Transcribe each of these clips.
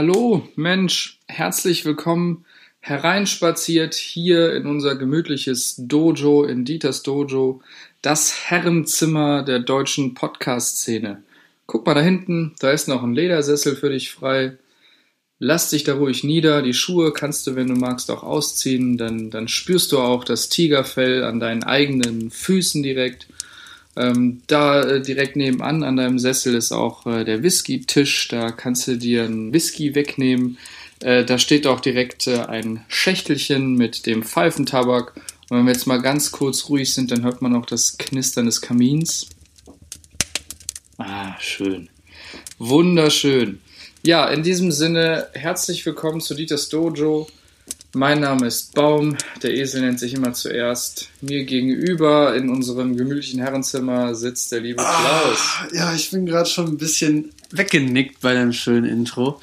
Hallo, Mensch, herzlich willkommen hereinspaziert hier in unser gemütliches Dojo, in Dieters Dojo, das Herrenzimmer der deutschen Podcast-Szene. Guck mal da hinten, da ist noch ein Ledersessel für dich frei. Lass dich da ruhig nieder, die Schuhe kannst du, wenn du magst, auch ausziehen, dann, dann spürst du auch das Tigerfell an deinen eigenen Füßen direkt. Ähm, da äh, direkt nebenan an deinem Sessel ist auch äh, der Whisky-Tisch. Da kannst du dir einen Whisky wegnehmen. Äh, da steht auch direkt äh, ein Schächtelchen mit dem Pfeifentabak. Und wenn wir jetzt mal ganz kurz ruhig sind, dann hört man auch das Knistern des Kamins. Ah, schön. Wunderschön. Ja, in diesem Sinne, herzlich willkommen zu Dieters Dojo. Mein Name ist Baum, der Esel nennt sich immer zuerst. Mir gegenüber in unserem gemütlichen Herrenzimmer sitzt der liebe Klaus. Ah, ja, ich bin gerade schon ein bisschen weggenickt bei deinem schönen Intro.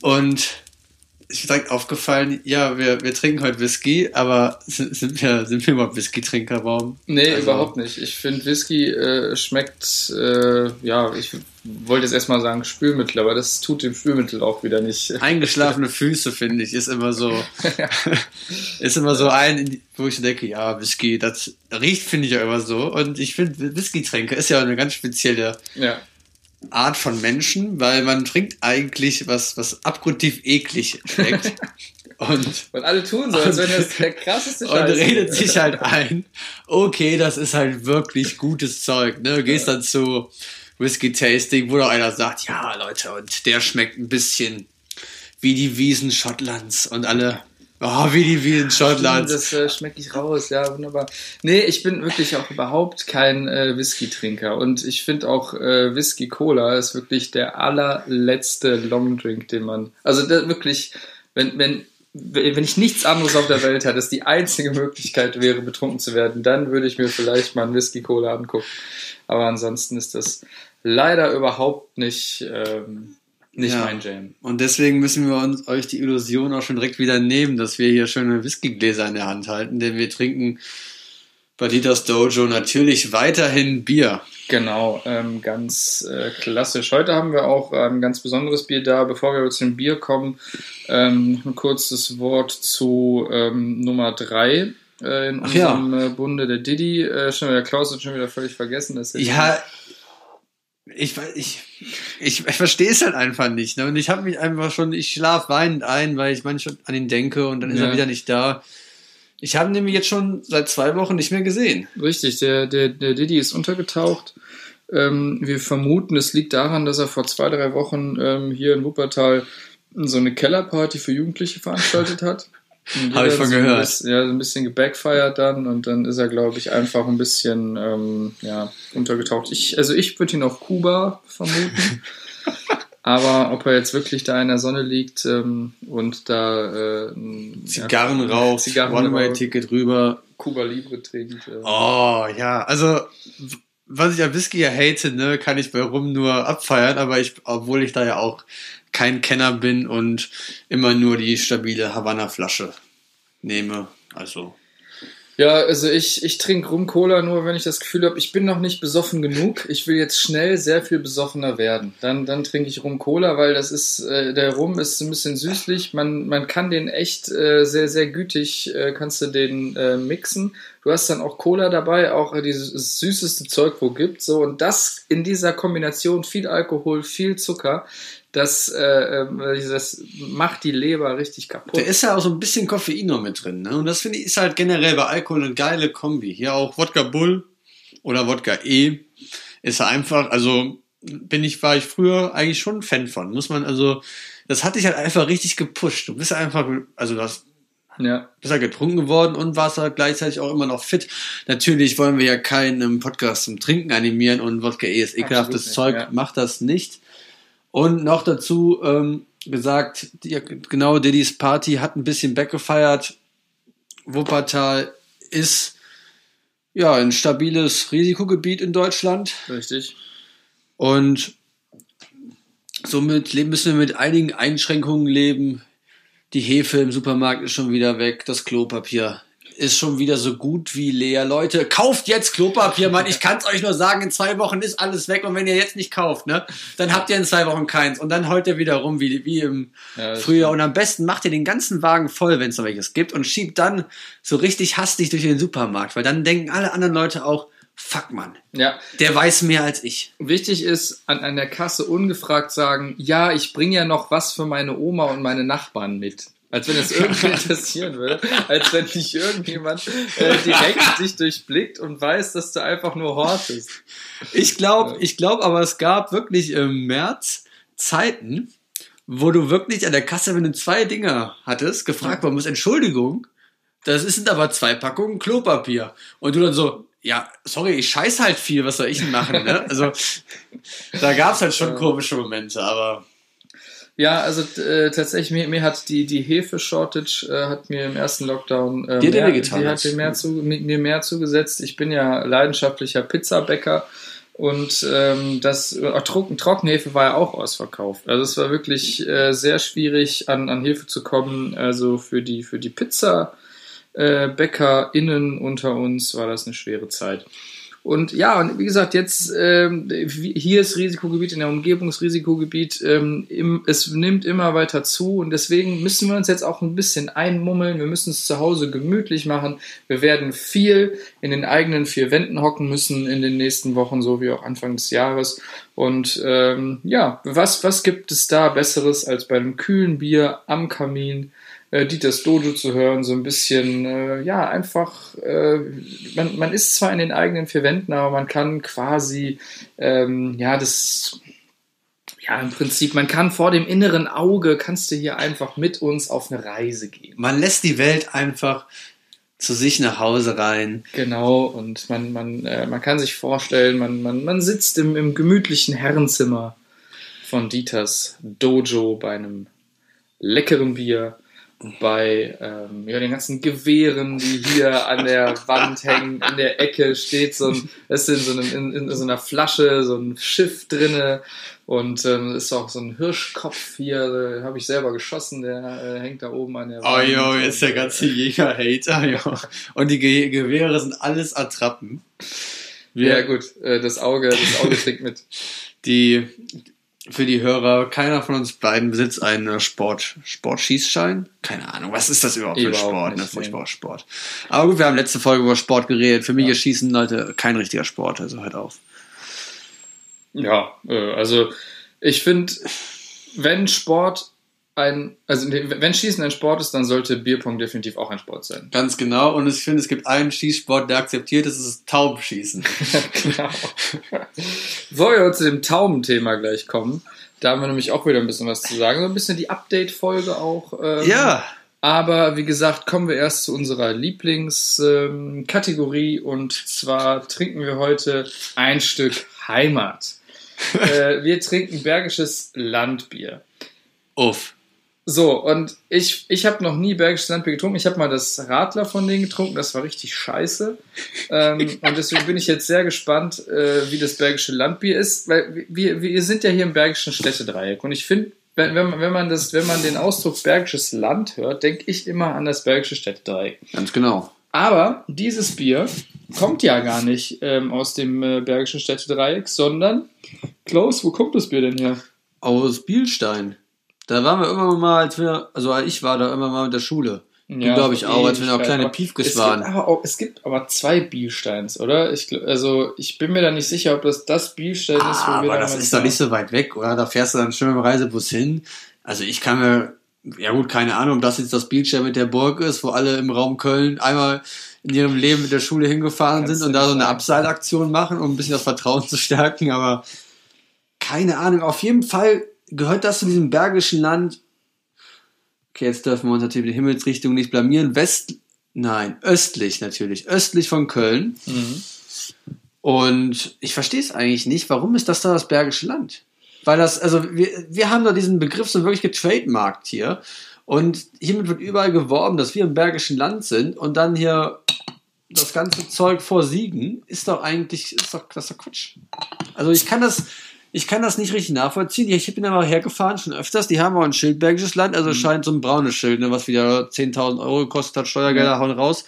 Und ist direkt aufgefallen, ja, wir, wir trinken heute Whisky, aber sind, sind wir, sind wir überhaupt Whisky-Trinker, Baum? Nee, also, überhaupt nicht. Ich finde, Whisky äh, schmeckt, äh, ja, ich wollte jetzt erstmal sagen Spülmittel, aber das tut dem Spülmittel auch wieder nicht. Eingeschlafene Füße, finde ich, ist immer so, ist immer so ein, wo ich denke, ja, Whisky, das riecht, finde ich ja immer so. Und ich finde, Whisky-Tränke ist ja eine ganz spezielle ja. Art von Menschen, weil man trinkt eigentlich was, was abgrundtief eklig schmeckt. Und, und alle tun so, als wenn das der krasseste Scheiß Und redet sich halt ein, okay, das ist halt wirklich gutes Zeug. Ne? Du gehst dann zu Whisky-Tasting, wo doch einer sagt, ja, Leute, und der schmeckt ein bisschen wie die Wiesen Schottlands. Und alle, Oh, wie die Wiesen Schottlands. Das äh, schmecke ich raus, ja, wunderbar. Nee, ich bin wirklich auch überhaupt kein äh, Whisky-Trinker. Und ich finde auch äh, Whisky-Cola ist wirklich der allerletzte Longdrink, den man. Also wirklich, wenn, wenn, wenn ich nichts anderes auf der Welt hätte, dass die einzige Möglichkeit wäre, betrunken zu werden, dann würde ich mir vielleicht mal einen Whisky-Cola angucken. Aber ansonsten ist das leider überhaupt nicht. Ähm, nicht ja. mein Jam. Und deswegen müssen wir uns euch die Illusion auch schon direkt wieder nehmen, dass wir hier schöne Whiskygläser in der Hand halten, denn wir trinken bei Dieters Dojo natürlich weiterhin Bier. Genau, ähm, ganz äh, klassisch. Heute haben wir auch ein ähm, ganz besonderes Bier da. Bevor wir zu dem Bier kommen, ähm, ein kurzes Wort zu ähm, Nummer 3 äh, in unserem ja. Äh, Bunde, der Diddy. Äh, schon wieder Klaus hat schon wieder völlig vergessen. Dass ja, ich, ich, ich, ich verstehe es halt einfach nicht. Ne? Und ich habe mich einfach schon, ich schlaf weinend ein, weil ich manchmal an ihn denke und dann ist ja. er wieder nicht da. Ich habe ihn nämlich jetzt schon seit zwei Wochen nicht mehr gesehen. Richtig, der, der, der Didi ist untergetaucht. Ähm, wir vermuten, es liegt daran, dass er vor zwei, drei Wochen ähm, hier in Wuppertal so eine Kellerparty für Jugendliche veranstaltet hat. Habe ich von gehört. Bisschen, ja, so ein bisschen gebackfired dann und dann ist er, glaube ich, einfach ein bisschen ähm, ja, untergetaucht. Ich, also ich würde ihn auf Kuba vermuten. Aber ob er jetzt wirklich da in der Sonne liegt ähm, und da äh, Zigarren ja, raucht, One-Way-Ticket rüber. Kuba Libre trinkt. Äh. Oh ja, also was ich an Whisky ja hate, ne, kann ich bei Rum nur abfeiern, aber ich, obwohl ich da ja auch kein Kenner bin und immer nur die stabile Havanna-Flasche nehme. Also. Ja, also ich, ich trinke Rum-Cola nur, wenn ich das Gefühl habe, ich bin noch nicht besoffen genug. Ich will jetzt schnell sehr viel besoffener werden. Dann, dann trinke ich Rum-Cola, weil das ist, äh, der Rum ist ein bisschen süßlich. Man, man kann den echt äh, sehr, sehr gütig, äh, kannst du den äh, mixen. Du hast dann auch Cola dabei, auch äh, dieses süßeste Zeug, wo gibt. So, und das in dieser Kombination viel Alkohol, viel Zucker das, äh, ähm, das macht die Leber richtig kaputt. Da ist ja auch so ein bisschen Koffein noch mit drin. Ne? Und das finde ich ist halt generell bei Alkohol eine geile Kombi. Hier auch Wodka Bull oder Wodka E ist einfach, also bin ich, war ich früher eigentlich schon ein Fan von. Muss man, also, das hat dich halt einfach richtig gepusht. Du bist einfach, also das ja. Bist halt getrunken geworden und warst halt gleichzeitig auch immer noch fit. Natürlich wollen wir ja keinen Podcast zum Trinken animieren und Wodka E ist ekelhaftes Zeug, ja. macht das nicht. Und noch dazu ähm, gesagt, die, genau, Diddy's Party hat ein bisschen backgefeiert. Wuppertal ist ja ein stabiles Risikogebiet in Deutschland. Richtig. Und somit müssen wir mit einigen Einschränkungen leben. Die Hefe im Supermarkt ist schon wieder weg, das Klopapier ist schon wieder so gut wie leer. Leute, kauft jetzt Klopapier, Mann. Ich kann es euch nur sagen, in zwei Wochen ist alles weg. Und wenn ihr jetzt nicht kauft, ne, dann habt ihr in zwei Wochen keins. Und dann heult ihr wieder rum wie, wie im Ja, Frühjahr. Und am besten macht ihr den ganzen Wagen voll, wenn es noch welches gibt. Und schiebt dann so richtig hastig durch den Supermarkt. Weil dann denken alle anderen Leute auch, fuck, Mann, Ja, der weiß mehr als ich. wichtig ist, an, an der Kasse ungefragt sagen, ja, ich bringe ja noch was für meine Oma und meine Nachbarn mit. Als wenn es irgendwie interessieren würde. Als wenn nicht irgendjemand äh, direkt dich durchblickt und weiß, dass du einfach nur hortest. Ich glaube, ich glaube, aber es gab wirklich im März Zeiten, wo du wirklich an der Kasse, wenn du zwei Dinger hattest, gefragt worden bist, Entschuldigung, das sind aber zwei Packungen Klopapier. Und du dann so, ja, sorry, ich scheiß halt viel, was soll ich denn machen, ne? Also, da gab's halt schon komische Momente, aber Ja, also äh, tatsächlich, mir, mir hat die, die Hefe-Shortage äh, hat mir im ersten Lockdown äh, Die mehr, wehgetan, die hat mir mehr, zu, mir mehr zugesetzt. Ich bin ja leidenschaftlicher Pizzabäcker und ähm, das äh, Trocken, Trockenhefe war ja auch ausverkauft. Also es war wirklich äh, sehr schwierig, an, an Hefe zu kommen. Also für die, für die Pizza äh, BäckerInnen unter uns war das eine schwere Zeit. Und ja, und wie gesagt, jetzt ähm, hier ist Risikogebiet, in der Umgebung ist Risikogebiet, ähm, im, es nimmt immer weiter zu und deswegen müssen wir uns jetzt auch ein bisschen einmummeln. Wir müssen es zu Hause gemütlich machen. Wir werden viel in den eigenen vier Wänden hocken müssen in den nächsten Wochen, so wie auch Anfang des Jahres. Und ähm, ja, was, was gibt es da Besseres als bei einem kühlen Bier am Kamin? Äh, Dieters Dojo zu hören, so ein bisschen, äh, ja, einfach, äh, man, man ist zwar in den eigenen vier Wänden, aber man kann quasi, ähm, ja, das, ja, im Prinzip, man kann vor dem inneren Auge, kannst du hier einfach mit uns auf eine Reise gehen. man lässt die Welt einfach zu sich nach Hause rein. Genau, und man, man, äh, man kann sich vorstellen, man, man, man sitzt im, im gemütlichen Herrenzimmer von Dieters Dojo bei einem leckeren Bier, bei ähm, ja, den ganzen Gewehren, die hier an der Wand hängen. In der Ecke steht so ein, es ist in so, einem, in, in so einer Flasche so ein Schiff drinne und ähm, ist auch so ein Hirschkopf hier, äh, habe ich selber geschossen, der äh, hängt da oben an der Oh jo, Und, jetzt der äh, ganze Jäger-Hater, jo. Und die Ge Gewehre sind alles Attrappen. Ja gut, äh, das Auge, das Auge trinkt mit. Die, für die Hörer, keiner von uns beiden besitzt einen Sport, Sportschießschein. Keine Ahnung, was ist das überhaupt für ein Überhaupt Sport? Ne? Furchtbarer Sport. Aber gut, wir haben letzte Folge über Sport geredet. Für mich ist Schießen, Leute, kein richtiger Sport, also hört auf. Ja, äh, also ich finde, wenn Sport ein, also wenn Schießen ein Sport ist, dann sollte Bierpong definitiv auch ein Sport sein. Ganz genau. Und ich finde, es gibt einen Schießsport, der akzeptiert ist, das ist Taubenschießen. genau. Bevor wir zu dem Taubenthema gleich kommen, da haben wir nämlich auch wieder ein bisschen was zu sagen. So ein bisschen die Update-Folge auch. Ähm, ja. Aber wie gesagt, kommen wir erst zu unserer Lieblingskategorie und zwar trinken wir heute ein Stück Heimat. äh, wir trinken bergisches Landbier. Uff. So, und ich, ich habe noch nie bergisches Landbier getrunken. Ich habe mal das Radler von denen getrunken, das war richtig scheiße. ähm, und deswegen bin ich jetzt sehr gespannt, äh, wie das bergische Landbier ist, weil wir, wir sind ja hier im bergischen Städtedreieck und ich finde, wenn, wenn, man- wenn, man das, wenn man den Ausdruck bergisches Land hört, denke ich immer an das bergische Städtedreieck. Ganz genau. Aber dieses Bier kommt ja gar nicht ähm, aus dem äh, bergischen Städtedreieck, sondern, Klaus, wo kommt das Bier denn her? Aus Bielstein. Da waren wir immer mal, als wir, also ich war da immer mal mit der Schule. Du, glaub ich, auch, als wir noch kleine Piefkes es waren. Gibt aber auch, es gibt aber zwei Bielsteins, oder? Ich, also ich bin mir da nicht sicher, ob das das Bielstein ist, wo Ah, wir aber das ist doch nicht so weit weg, oder? Da fährst du dann schön mit dem Reisebus hin. Also ich kann mir, ja gut, keine Ahnung, ob das jetzt das Bielstein mit der Burg ist, wo alle im Raum Köln einmal in ihrem Leben mit der Schule hingefahren Kannst sind und da so eine. Abseilaktion machen, um ein bisschen das Vertrauen zu stärken, aber keine Ahnung. Auf jeden Fall gehört das zu diesem bergischen Land. Okay, jetzt dürfen wir uns natürlich die Himmelsrichtung nicht blamieren. West, nein, östlich natürlich, östlich von Köln. Mhm. Und ich verstehe es eigentlich nicht, warum ist das da das Bergische Land? Weil das, also wir, wir haben da diesen Begriff so wirklich getrademarkt hier. Und hiermit wird überall geworben, dass wir im Bergischen Land sind und dann hier das ganze Zeug vor Siegen ist doch eigentlich, ist doch, das ist doch Quatsch. Also ich kann das, ich kann das nicht richtig nachvollziehen. Ich bin da mal hergefahren, schon öfters. Die haben auch ein Schild Bergisches Land, also scheint so ein braunes Schild, ne, was wieder 10.000 Euro gekostet hat, Steuergelder Ja. hauen raus.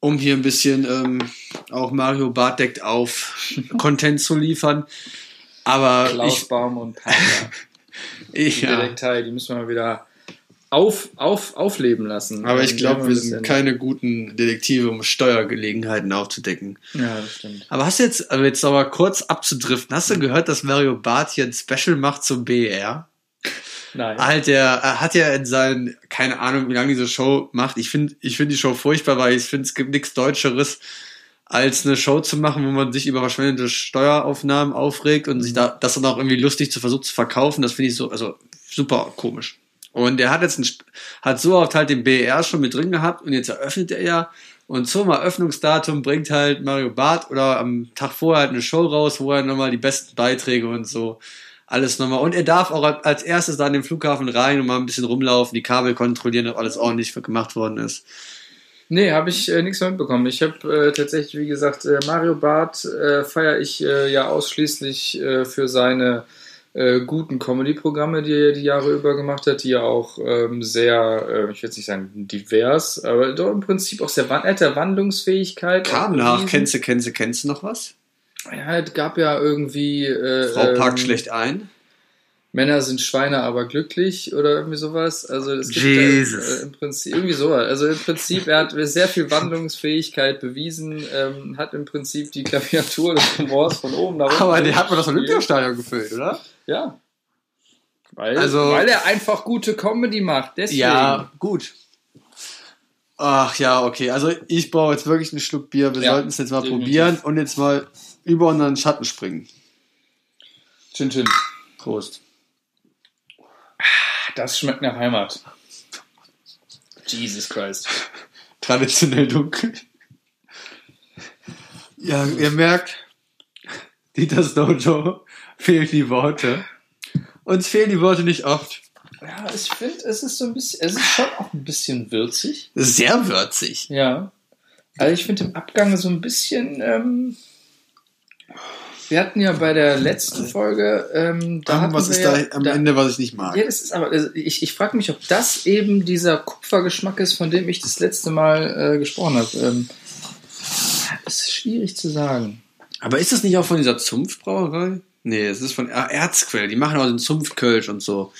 um hier ein bisschen ähm, auch Mario Bart deckt auf Content zu liefern. Aber Klaus ich, Baum und Panda. ich Die ja. Detektei, die müssen wir mal wieder auf, auf, aufleben lassen. Aber ich glaube, wir sind keine guten Detektive, um Steuergelegenheiten aufzudecken. Ja, das stimmt. Aber hast du jetzt, also jetzt aber kurz abzudriften, hast du gehört, dass Mario Barth hier ein Special macht zum BR? Nein. Halt, er hat ja in seinen, keine Ahnung, wie lange diese Show macht. Ich finde ich finde die Show furchtbar, weil ich finde, es gibt nichts Deutscheres, als eine Show zu machen, wo man sich über verschwendete Steueraufnahmen aufregt und sich da, das dann auch irgendwie lustig zu versuchen zu verkaufen. Das finde ich so, also super komisch. Und er hat jetzt ein, hat so oft halt den BR schon mit drin gehabt und jetzt eröffnet er ja. Und zum Eröffnungsdatum bringt halt Mario Barth oder am Tag vorher halt eine Show raus, wo er nochmal die besten Beiträge und so alles nochmal. Und er darf auch als erstes da an den Flughafen rein und mal ein bisschen rumlaufen, die Kabel kontrollieren, ob alles ordentlich gemacht worden ist. Nee, habe ich äh, nichts mehr mitbekommen. Ich habe äh, tatsächlich, wie gesagt, äh, Mario Barth äh, feiere ich äh, ja ausschließlich äh, für seine äh, guten Comedy-Programme, die er die Jahre über gemacht hat, die ja auch ähm, sehr, äh, ich will jetzt nicht sagen divers, aber doch im Prinzip auch sehr, wan- er hat ja Wandlungsfähigkeit. Kam nach, kennst du, kennst du, kennst du noch was? Ja, es gab ja irgendwie. Äh, Frau packt ähm, schlecht ein. Männer sind Schweine, aber glücklich oder irgendwie sowas. Also es gibt Jesus. Ja, äh, im Prinzip irgendwie sowas. Also im Prinzip, er hat sehr viel Wandlungsfähigkeit bewiesen, ähm, hat im Prinzip die Klaviatur des Humors von oben nach unten. Aber der hat man das. Olympiastadion gefüllt, oder? Ja. Weil, Also- weil er einfach gute Comedy macht. Deswegen. Ja, gut. Ach ja, okay. Also ich brauche jetzt wirklich einen Schluck Bier. Wir Ja, sollten es jetzt mal definitiv. probieren und jetzt mal über unseren Schatten springen. Chin Chin. Prost. Das schmeckt nach Heimat. Jesus Christ. Traditionell dunkel. Ja, ihr merkt, Dieters Dojo fehlen die Worte. Uns fehlen die Worte nicht oft. Ja, ich finde, es ist so ein bisschen, es ist schon auch ein bisschen würzig. Sehr würzig. Ja. Also ich finde im Abgang so ein bisschen. Ähm, wir hatten ja bei der letzten Folge. Ähm, da hatten was ist ja, da am Ende, was ich nicht mag? Ja, das ist aber. Also ich ich frage mich, ob das eben dieser Kupfergeschmack ist, von dem ich das letzte Mal äh, gesprochen habe. Ähm, das ist schwierig zu sagen. Aber ist das nicht auch von dieser Zunftbrauerei? Nee, es ist von ah, Erzquell. Die machen auch den Zunftkölsch und so.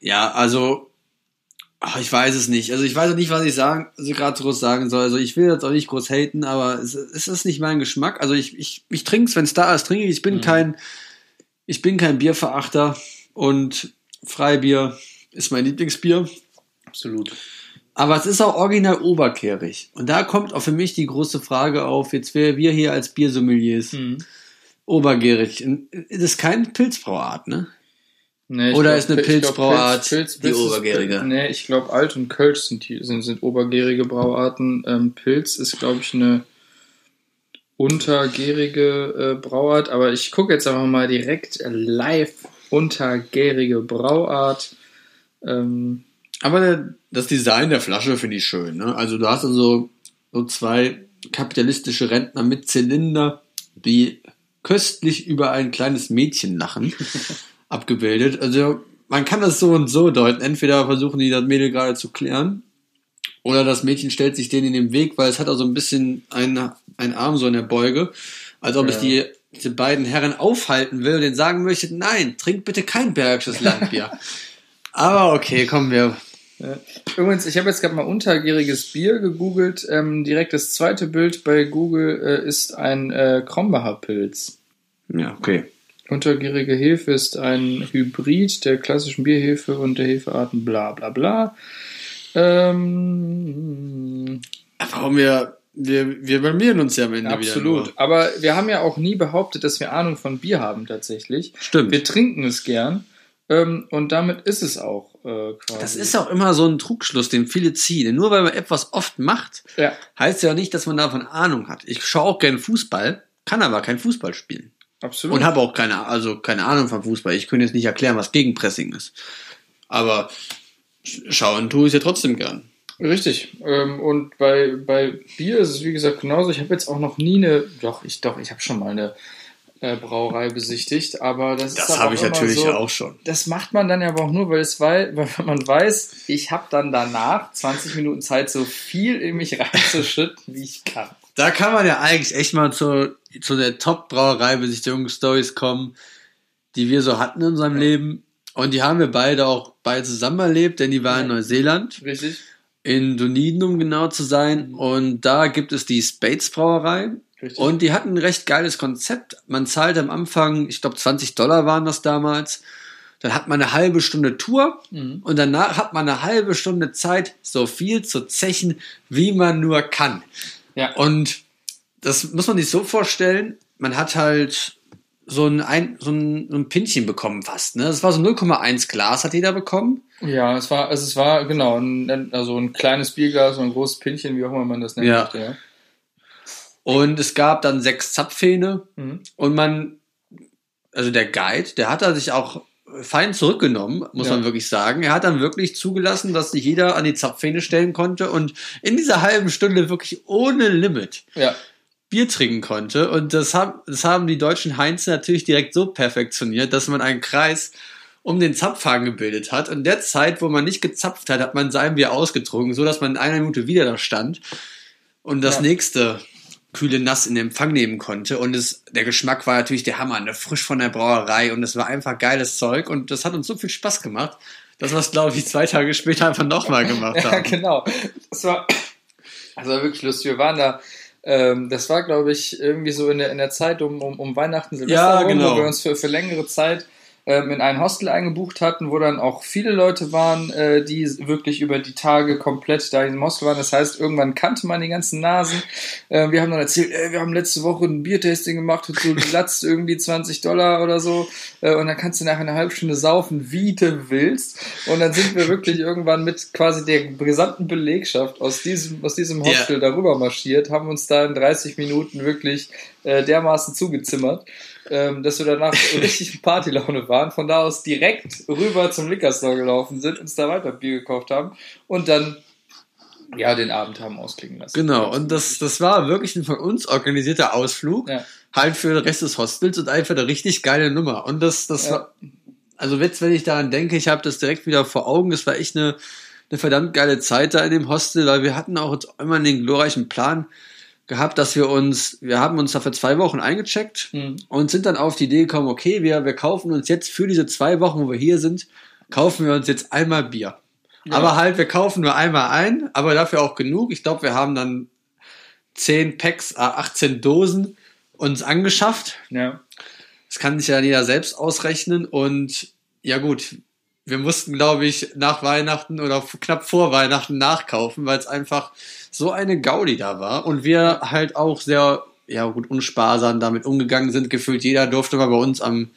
Ja, also, ach, ich weiß es nicht. Also ich weiß auch nicht, was ich sagen, also gerade groß sagen soll. Also ich will jetzt auch nicht groß haten, aber es, es ist nicht mein Geschmack. Also ich, ich, ich trinke es, wenn es da ist, trinke ich. Ich bin Mhm. kein, ich bin kein Bierverachter und Freibier ist mein Lieblingsbier. Absolut. Aber es ist auch original oberkehrig. Und da kommt auch für mich die große Frage auf, jetzt wer wir hier als Biersommeliers Mhm. Obergärig. Das ist keine Pilzbrauart, ne? Nee, Oder glaub, ist eine ich glaub, Pilzbrauart Pilz- die ist- obergärige? Nee, ich glaube, Alt und Kölsch sind, die, sind, sind obergärige Brauarten. Ähm, Pilz ist, glaube ich, eine untergärige äh, Brauart. Aber ich gucke jetzt einfach mal direkt äh, live untergärige Brauart. Ähm, Aber der, das Design der Flasche finde ich schön, ne? Also du hast also so zwei kapitalistische Rentner mit Zylinder, die köstlich über ein kleines Mädchen lachen, abgebildet. Also man kann das so und so deuten. Entweder versuchen die das Mädel gerade zu klären, oder das Mädchen stellt sich denen in den Weg, weil es hat auch so ein bisschen einen, einen Arm so in der Beuge, als ob es Ja. die, diese beiden Herren aufhalten will und denen sagen möchte, nein, trink bitte kein bergisches Landbier. Aber okay, kommen wir. Übrigens, ich habe jetzt gerade mal untergäriges Bier gegoogelt. Ähm, direkt das zweite Bild bei Google äh, ist ein äh, Krombacher Pilz. Ja, okay. Untergärige Hefe ist ein Hybrid der klassischen Bierhefe und der Hefearten bla bla bla. Ähm, Warum wir, wir, wir blamieren uns ja am Ende wieder. absolut. Aber wir haben ja auch nie behauptet, dass wir Ahnung von Bier haben tatsächlich. Stimmt. Wir trinken es gern. Ähm, und damit ist es auch äh, quasi. das ist auch immer so ein Trugschluss, den viele ziehen. Nur weil man etwas oft macht, ja. heißt ja nicht, dass man davon Ahnung hat. Ich schaue auch gerne Fußball, kann aber kein Fußball spielen. Absolut. Und habe auch keine, also keine Ahnung vom Fußball. Ich könnte jetzt nicht erklären, was Gegenpressing ist. Aber sch- schauen tue ich ja trotzdem gern. Richtig. Ähm, und bei, bei Bier ist es wie gesagt genauso. Ich habe jetzt auch noch nie eine, doch, ich doch, ich habe schon mal eine äh, Brauerei besichtigt, aber das, Das ist habe ich natürlich so, auch schon. Das macht man dann ja aber auch nur, weil, es wei weil man weiß, ich habe dann danach 20 Minuten Zeit, so viel in mich reinzuschütten, wie ich kann. Da kann man ja eigentlich echt mal zu, zu der Top-Brauerei-Besichtigungsstories kommen, die wir so hatten in unserem Leben. Und die haben wir beide auch beide zusammen erlebt, denn die waren in Neuseeland, Richtig? in Dunedin, um genau zu sein. Und da gibt es die Spades Brauerei. Richtig. Und die hatten ein recht geiles Konzept. Man zahlt am Anfang, ich glaube 20 Dollar waren das damals. Dann hat man eine halbe Stunde Tour Mhm. und danach hat man eine halbe Stunde Zeit, so viel zu zechen, wie man nur kann. Ja. Und das muss man sich so vorstellen, man hat halt so ein, ein, so ein, so ein Pinchen bekommen fast. Ne? Das war so 0,1 Glas hat jeder bekommen. Ja, es war, also es war genau, ein, also ein kleines Bierglas und ein großes Pinchen, wie auch immer man das nennt. Ja. ja. Und es gab dann sechs Zapfhähne Mhm. und man, also der Guide, der hat da sich auch fein zurückgenommen, muss Ja. man wirklich sagen. Er hat dann wirklich zugelassen, dass sich jeder an die Zapfhähne stellen konnte und in dieser halben Stunde wirklich ohne Limit Ja, Bier trinken konnte. Und das haben, das haben die deutschen Heinze natürlich direkt so perfektioniert, dass man einen Kreis um den Zapfhahn gebildet hat. Und in der Zeit, wo man nicht gezapft hat, hat man sein Bier ausgetrunken, so dass man in einer Minute wieder da stand und das Ja. nächste kühle Nass in Empfang nehmen konnte. Und es, der Geschmack war natürlich der Hammer, ne? frisch von der Brauerei und es war einfach geiles Zeug und das hat uns so viel Spaß gemacht, dass wir es, glaube ich, zwei Tage später einfach nochmal gemacht ja, haben. genau. Das war, das war wirklich lustig. Wir waren da, ähm, das war, glaube ich, irgendwie so in der, in der Zeit um, um, um Weihnachten, Silvester, Ja, genau. wo wir uns für, für längere Zeit ähm, in ein Hostel eingebucht hatten, wo dann auch viele Leute waren, äh, die wirklich über die Tage komplett da in diesem Hostel waren. Das heißt, irgendwann kannte man die ganzen Nasen. Äh, wir haben dann erzählt, ey, wir haben letzte Woche ein Biertasting gemacht und so Latz irgendwie 20 Dollar oder so. Äh, und dann kannst du nach einer halben Stunde saufen, wie du willst. Und dann sind wir wirklich irgendwann mit quasi der gesamten Belegschaft aus diesem, aus diesem. Hostel darüber marschiert, haben uns da in 30 Minuten wirklich äh, dermaßen zugezimmert, ähm, dass wir danach richtig in Partylaune waren. Von da aus direkt rüber zum Liquor Store gelaufen sind, uns da weiter Bier gekauft haben und dann ja den Abend haben ausklingen lassen. Genau, und das, das war wirklich ein von uns organisierter Ausflug, Ja. halt für den Rest des Hostels und einfach eine richtig geile Nummer. Und das, das Ja. war, also jetzt, wenn ich daran denke, ich habe das direkt wieder vor Augen, das war echt eine, eine verdammt geile Zeit da in dem Hostel, weil wir hatten auch immer den glorreichen Plan gehabt, dass wir uns, wir haben uns da für zwei Wochen eingecheckt Mhm. und sind dann auf die Idee gekommen, okay, wir, wir kaufen uns jetzt für diese zwei Wochen, wo wir hier sind, kaufen wir uns jetzt einmal Bier. Aber halt, wir kaufen nur einmal ein, aber dafür auch genug. Ich glaube, wir haben dann 10 Packs, äh, 18 Dosen uns angeschafft. Ja. Das kann sich ja jeder selbst ausrechnen. Und ja gut, wir mussten, glaube ich, nach Weihnachten oder knapp vor Weihnachten nachkaufen, weil es einfach so eine Gaudi da war. Und wir halt auch sehr, ja gut, unsparsam damit umgegangen sind. Gefühlt jeder durfte mal bei uns am,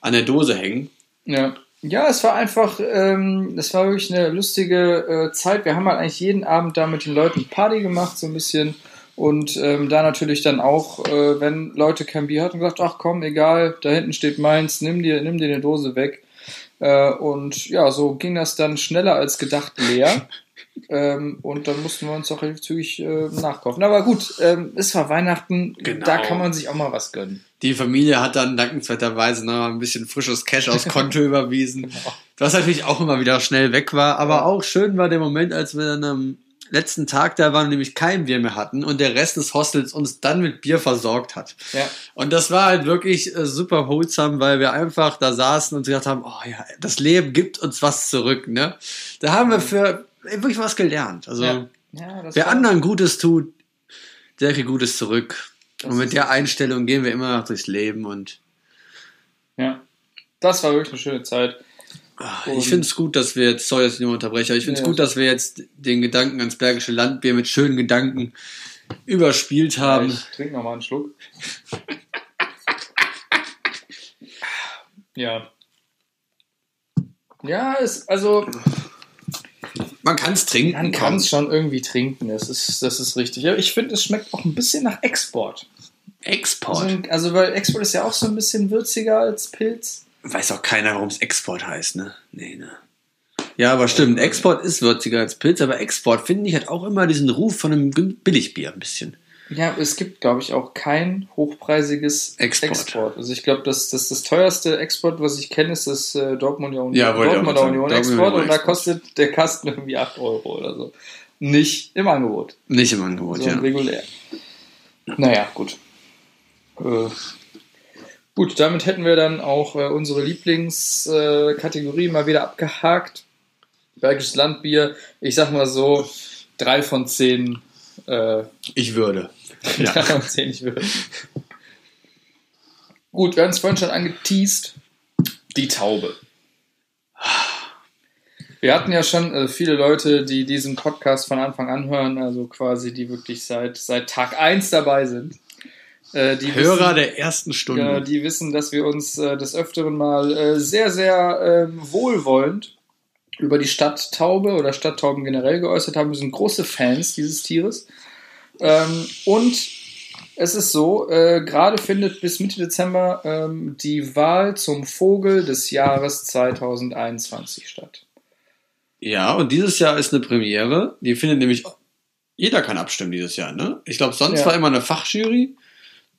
an der Dose hängen. Ja. Ja, es war einfach, ähm, es war wirklich eine lustige äh, Zeit. Wir haben halt eigentlich jeden Abend da mit den Leuten Party gemacht, so ein bisschen. Und ähm, da natürlich dann auch, äh, wenn Leute kein Bier hatten, gesagt, ach komm, egal, da hinten steht meins, nimm dir, nimm dir eine Dose weg. Äh, und ja, so ging das dann schneller als gedacht leer. ähm, und dann mussten wir uns auch relativ zügig äh, nachkaufen. Aber gut, ähm, es war Weihnachten, Genau. da kann man sich auch mal was gönnen. Die Familie hat dann dankenswerterweise noch mal ein bisschen frisches Cash aufs Konto überwiesen. Was natürlich auch immer wieder schnell weg war. Aber auch schön war der Moment, als wir dann am letzten Tag da waren, nämlich kein Bier mehr hatten und der Rest des Hostels uns dann mit Bier versorgt hat. Ja. Und das war halt wirklich äh, super wholesome, weil wir einfach da saßen und gedacht haben, oh ja, das Leben gibt uns was zurück, ne? Da haben wir für äh, wirklich was gelernt. Also, Ja. Ja, das wer anderen Gutes tut, der kriegt Gutes zurück. Das und mit der Einstellung gehen wir immer noch durchs Leben und Ja. Das war wirklich eine schöne Zeit. Ah, Und- Ich finde es gut, dass wir jetzt, sorry, dass ich nur unterbreche, aber ich finde es Ja. gut, dass wir jetzt den Gedanken ans Bergische Landbier mit schönen Gedanken überspielt haben. Ich trinke nochmal einen Schluck. Ja. Ja, es, also Man kann es trinken. man kann es schon irgendwie trinken, das ist, das ist richtig. Ja, ich finde, es schmeckt auch ein bisschen nach Export. Export. Also, also, weil Export ist ja auch so ein bisschen würziger als Pilz. Weiß auch keiner, warum es Export heißt, ne? Nee, ne. Ja, aber stimmt, Export ist würziger als Pilz, aber Export, finde ich, hat auch immer diesen Ruf von einem Billigbier ein bisschen. Ja, es gibt, glaube ich, auch kein hochpreisiges Export. Export. Also ich glaube, das, das, das teuerste Export, was ich kenne, ist das äh, Dortmunder Union, Ja, sagen. Union Export Union und da kostet der Kasten irgendwie 8 Euro oder so. Nicht im Angebot, Nicht im Angebot, sondern ja. regulär. Naja, gut. Äh, gut, damit hätten wir dann auch äh, unsere Lieblingskategorie Kategorie mal wieder abgehakt. Bergisches Landbier, ich sag mal so, drei von zehn äh, Ich würde. ja. Ja. und zehn nicht würde. Gut, wir haben es vorhin schon angeteased. Die Taube. Wir hatten ja schon äh, viele Leute, die diesen Podcast von Anfang an hören, also quasi die wirklich seit, seit Tag 1 dabei sind. Äh, die Hörer wissen, der ersten Stunde. Genau, die wissen, dass wir uns äh, des Öfteren mal äh, sehr, sehr ähm, wohlwollend über die Stadttaube oder Stadttauben generell geäußert haben. Wir sind große Fans dieses Tieres. Ähm, und es ist so, äh, gerade findet bis Mitte Dezember ähm, die Wahl zum Vogel des Jahres 2021 statt. Ja, und dieses Jahr ist eine Premiere. Die findet nämlich, jeder kann abstimmen dieses Jahr, ne? Ich glaube, sonst Ja. war immer eine Fachjury,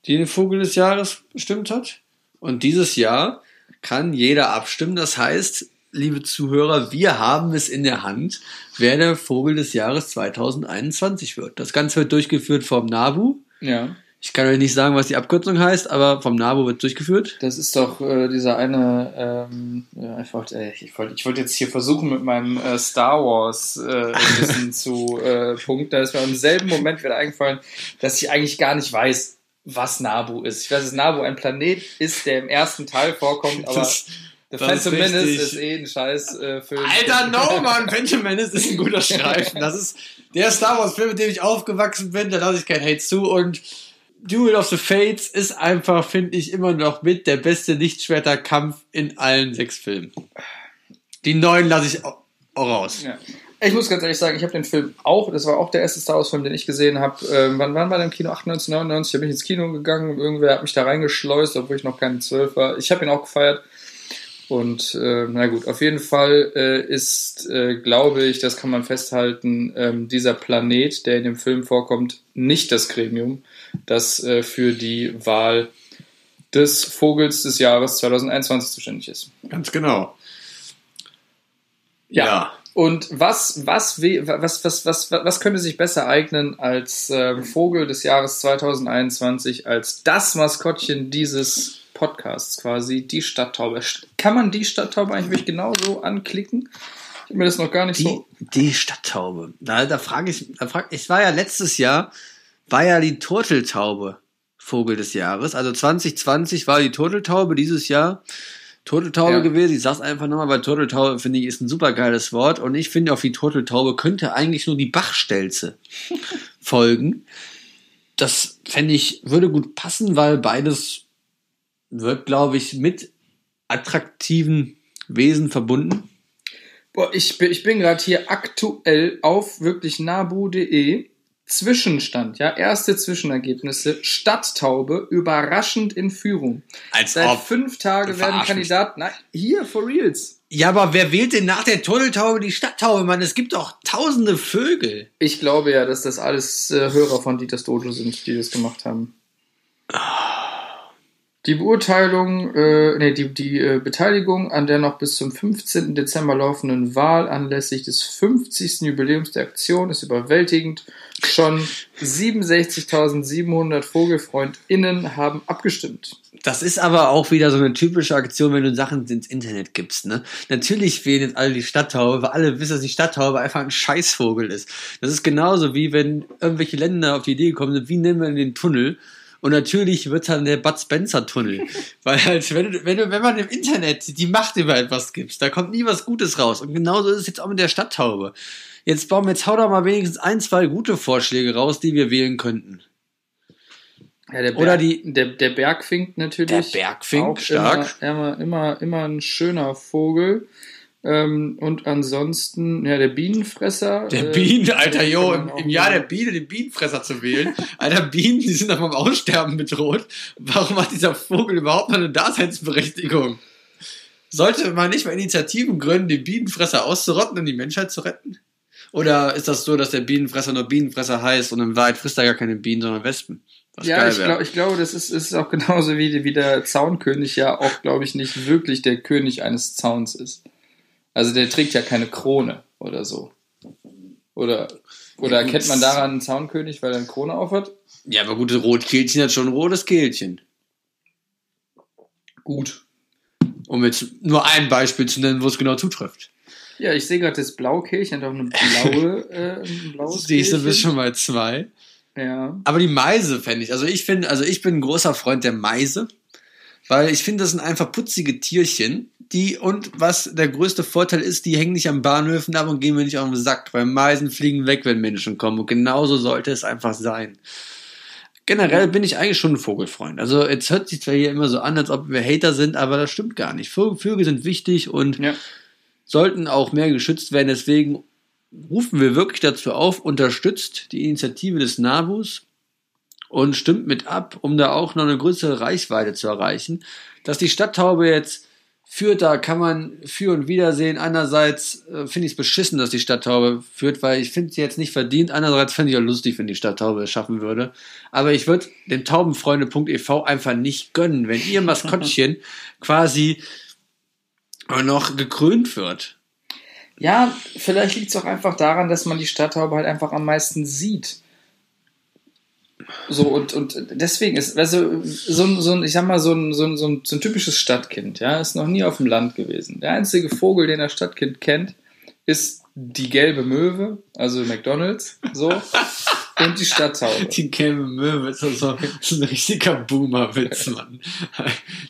die den Vogel des Jahres bestimmt hat. Und dieses Jahr kann jeder abstimmen. Das heißt, liebe Zuhörer, wir haben es in der Hand, wer der Vogel des Jahres 2021 wird. Das Ganze wird durchgeführt vom NABU. Ja. Ich kann euch nicht sagen, was die Abkürzung heißt, aber vom NABU wird durchgeführt. Das ist doch äh, dieser eine, ähm, ja, ich wollte äh, ich wollte ich wollte jetzt hier versuchen mit meinem äh, Star Wars äh, Wissen zu äh, punkten. Da ist mir im selben Moment wieder eingefallen, dass ich eigentlich gar nicht weiß, was Nabu ist. Ich weiß, dass Nabu ein Planet ist, der im ersten Teil vorkommt, aber Das- The das ist Phantom Menace richtig. ist eh ein scheiß äh, Film. Alter, no, Mann, Phantom Menace ist ein guter Streifen. Das ist der Star Wars Film, mit dem ich aufgewachsen bin, da lasse ich kein Hate zu und Duel of the Fates ist einfach, finde ich, immer noch mit der beste Lichtschwerterkampf in allen sechs Filmen. Die neuen lasse ich auch auch raus. Ja. Ich muss ganz ehrlich sagen, ich habe den Film auch, das war auch der erste Star Wars-Film, den ich gesehen habe. Ähm, wann, wann war der im Kino? 98, 99? Da bin ich ins Kino gegangen irgendwer hat mich da reingeschleust, obwohl ich noch keine 12 war. Ich habe ihn auch gefeiert. Und äh, na gut, auf jeden Fall äh, ist, äh, glaube ich, das kann man festhalten, ähm, dieser Planet, der in dem Film vorkommt, nicht das Gremium, das äh, für die Wahl des Vogels des Jahres 2021 zuständig ist. Ganz genau. Ja. Und was, was, was, was, was, was, könnte sich besser eignen als ähm, Vogel des Jahres 2021, als das Maskottchen dieses Podcasts quasi, die Stadttaube? Kann man die Stadttaube eigentlich genauso anklicken? Ich habe mir das noch gar nicht Die, so. die Stadttaube. Da, da frage ich, da frag, ich war ja letztes Jahr, war ja die Turteltaube Vogel des Jahres. Also 2020 war die Turteltaube, dieses Jahr Turteltaube Ja. gewesen. Ich sag's einfach nochmal, weil Turteltaube finde ich ist ein super geiles Wort. Und ich finde auf die Turteltaube könnte eigentlich nur die Bachstelze folgen. Das fände ich, würde gut passen, weil beides wird, glaube ich, mit attraktiven Wesen verbunden. Boah, ich bin, ich bin gerade hier aktuell auf wirklich nabu.de. Zwischenstand, ja, erste Zwischenergebnisse. Stadttaube überraschend in Führung. Als Seit ob. fünf Tagen Du werden. Kandidaten. Nein, hier, for reals. Ja, aber wer wählt denn nach der Turteltaube die Stadttaube, Mann? Es gibt doch tausende Vögel. Ich glaube ja, dass das alles äh, Hörer von Dieters Dojo sind, die das gemacht haben. Die Beurteilung, äh, nee, die, die äh, Beteiligung an der noch bis zum 15. Dezember laufenden Wahl anlässlich des 50. Jubiläums der Aktion ist überwältigend. Schon 67.700 VogelfreundInnen haben abgestimmt. Das ist aber auch wieder so eine typische Aktion, wenn du Sachen ins Internet gibst, ne? Natürlich wählen jetzt alle die Stadttaube, weil alle wissen, dass die Stadttaube einfach ein Scheißvogel ist. Das ist genauso wie wenn irgendwelche Länder auf die Idee gekommen sind, wie nennen wir den Tunnel? Und natürlich wird dann der Bud Spencer Tunnel. Weil halt, wenn, du, wenn, du, wenn man im Internet die Macht über etwas gibst, da kommt nie was Gutes raus. Und genauso ist es jetzt auch mit der Stadttaube. Jetzt bauen wir jetzt hau doch mal wenigstens ein, zwei gute Vorschläge raus, die wir wählen könnten. Ja, der Berg, Oder die- der, der Bergfink natürlich. Der Bergfink, auch stark. Immer, immer, immer ein schöner Vogel. Ähm, und ansonsten, ja, der Bienenfresser. Der äh, Bienen, Alter, jo, im, im Jahr der Biene den Bienenfresser zu wählen. Alter, Bienen, die sind doch vom Aussterben bedroht. Warum hat dieser Vogel überhaupt noch eine Daseinsberechtigung? Sollte man nicht mal Initiativen gründen, die Bienenfresser auszurotten und die Menschheit zu retten? Oder ist das so, dass der Bienenfresser nur Bienenfresser heißt und in Wahrheit frisst er gar keine Bienen, sondern Wespen? Was ja, ich, glaub, ich glaube, das ist, ist auch genauso wie, wie der Zaunkönig ja auch, glaube ich, nicht wirklich der König eines Zauns ist. Also der trägt ja keine Krone oder so. Oder, oder erkennt man daran einen Zaunkönig, weil er eine Krone aufhat? Ja, aber gute Rotkehlchen hat schon ein rotes Kehlchen. Gut. Um jetzt nur ein Beispiel zu nennen, wo es genau zutrifft. Ja, ich sehe gerade das blaue Kehlchen, hat auch eine blaue, äh, ein blaues Siehst du, bist schon mal zwei. Ja. Aber die Meise fände ich, also ich finde, also ich bin ein großer Freund der Meise, weil ich finde, das sind einfach putzige Tierchen, die, und was der größte Vorteil ist, die hängen nicht am Bahnhöfen ab und gehen mir nicht auf den Sack, weil Meisen fliegen weg, wenn Menschen kommen und genauso sollte es einfach sein. Generell bin ich eigentlich schon ein Vogelfreund. Also jetzt hört sich zwar hier immer so an, als ob wir Hater sind, aber das stimmt gar nicht. Vögel sind wichtig und ja. sollten auch mehr geschützt werden. Deswegen rufen wir wirklich dazu auf, unterstützt die Initiative des NABUs und stimmt mit ab, um da auch noch eine größere Reichweite zu erreichen. Dass die Stadttaube jetzt führt, da kann man für und wieder sehen. Einerseits äh, finde ich es beschissen, dass die Stadttaube führt, weil ich finde sie jetzt nicht verdient. Andererseits finde ich auch lustig, wenn die Stadttaube es schaffen würde. Aber ich würde dem Taubenfreunde.ev einfach nicht gönnen, wenn ihr Maskottchen quasi noch gekrönt wird. Ja, vielleicht liegt es auch einfach daran, dass man die Stadthaube halt einfach am meisten sieht. So, und, und deswegen ist, also, so, ein, so ein, ich sag mal, so ein, so, ein, so, ein, so ein typisches Stadtkind, ja, ist noch nie auf dem Land gewesen. Der einzige Vogel, den das Stadtkind kennt, ist die gelbe Möwe, also McDonalds, so, und die Stadttaube. Die gelbe Möwe ist, also, ist ein richtiger Boomer-Witz, Mann.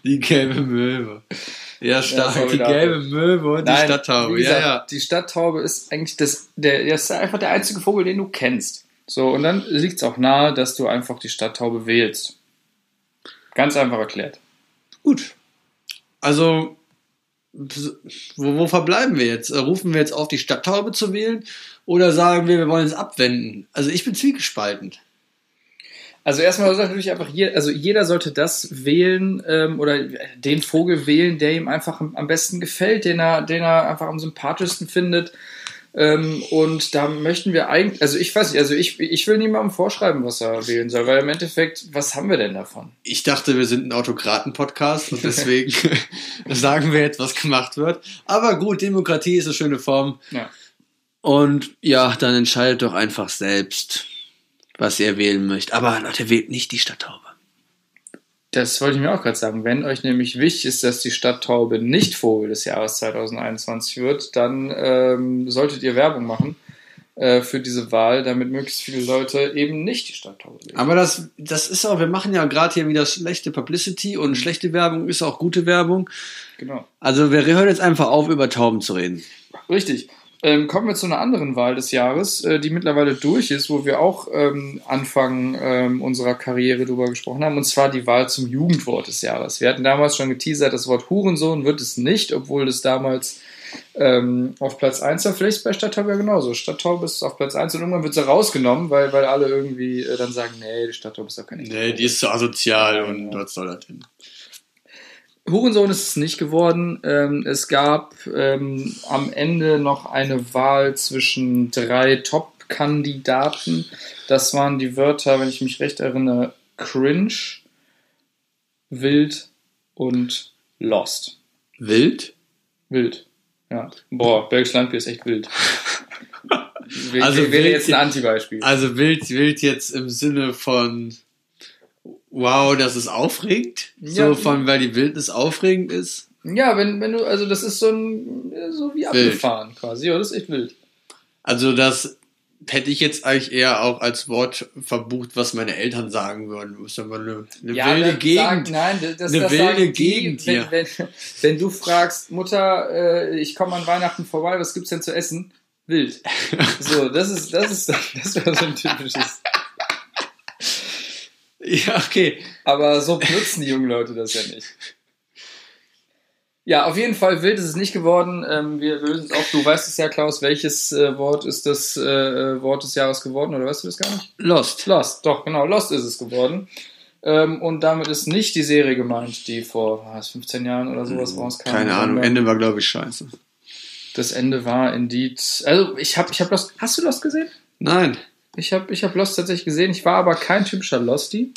Die gelbe Möwe. Ja, stark. Ja, die gelbe Möwe und Nein, die Stadttaube. Gesagt, ja, ja. Die Stadttaube ist eigentlich das, der, das ist einfach der einzige Vogel, den du kennst. So, und dann liegt es auch nahe, dass du einfach die Stadttaube wählst. Ganz einfach erklärt. Gut. Also, wo, wo verbleiben wir jetzt? Rufen wir jetzt auf, die Stadttaube zu wählen? Oder sagen wir, wir wollen es abwenden? Also, ich bin zwiegespalten. Also erstmal sagt natürlich einfach, hier, also jeder sollte das wählen ähm, oder den Vogel wählen, der ihm einfach am besten gefällt, den er, den er einfach am sympathischsten findet. Ähm, und da möchten wir eigentlich, also ich weiß nicht, also ich, ich will niemandem vorschreiben, was er wählen soll, weil im Endeffekt, was haben wir denn davon? Ich dachte, wir sind ein Autokraten-Podcast und deswegen sagen wir jetzt, was gemacht wird. Aber gut, Demokratie ist eine schöne Form. Ja. Und ja, dann entscheidet doch einfach selbst was ihr wählen möchtet. Aber Leute, wählt nicht die Stadttaube. Das wollte ich mir auch gerade sagen. Wenn euch nämlich wichtig ist, dass die Stadttaube nicht Vogel des Jahres 2021 wird, dann ähm, solltet ihr Werbung machen äh, für diese Wahl, damit möglichst viele Leute eben nicht die Stadttaube wählen. Aber das, das ist auch, wir machen ja gerade hier wieder schlechte Publicity und schlechte Werbung ist auch gute Werbung. Genau. Also wir hören jetzt einfach auf, über Tauben zu reden. Richtig. Ähm, kommen wir zu einer anderen Wahl des Jahres, äh, die mittlerweile durch ist, wo wir auch ähm, Anfang ähm, unserer Karriere drüber gesprochen haben, und zwar die Wahl zum Jugendwort des Jahres. Wir hatten damals schon geteasert, das Wort Hurensohn wird es nicht, obwohl es damals ähm, auf Platz 1 war. Vielleicht bei Stadttaube ja genauso. Stadttaube ist auf Platz 1 und irgendwann wird sie rausgenommen, weil, weil alle irgendwie äh, dann sagen, nee, die Stadttaube ist doch keine Nee, die ist zu asozial und was soll das denn? Hurensohn ist es nicht geworden. Ähm, es gab ähm, am Ende noch eine Wahl zwischen drei Top-Kandidaten. Das waren die Wörter, wenn ich mich recht erinnere, cringe, wild und lost. Wild? Wild. Ja. Boah, Bergisch Landbier ist echt wild. also wäre jetzt ein Antibeispiel. Also wild, wild jetzt im Sinne von wow, das ist aufregend. Ja, so von, weil die Wildnis aufregend ist. Ja, wenn, wenn du, also das ist so ein, so wie abgefahren wild. quasi. Ja, das ist echt wild. Also das hätte ich jetzt eigentlich eher auch als Wort verbucht, was meine Eltern sagen würden. Das ist aber eine, eine ja, wilde Gegend. Sagen, nein, das, eine das wilde Gegend die, hier. Wenn, wenn, wenn, du fragst, Mutter, äh, ich komme an Weihnachten vorbei, was gibt's denn zu essen? Wild. so, das ist, das ist, das wäre so ein typisches. Ja, okay. Aber so benutzen die jungen Leute das ja nicht. Ja, auf jeden Fall wild ist es nicht geworden. Ähm, wir lösen es auf. Du weißt es ja, Klaus, welches äh, Wort ist das äh, Wort des Jahres geworden, oder weißt du das gar nicht? Lost. Lost, doch, genau, Lost ist es geworden. Ähm, und damit ist nicht die Serie gemeint, die vor was, 15 Jahren oder sowas hm, rauskam. Keine Ahnung, Ende war, glaube ich, scheiße. das Ende war Indeed. Also ich habe, ich habe Lost. Hast du Lost gesehen? Nein. Ich habe, ich habe Lost tatsächlich gesehen. Ich war aber kein typischer Losty.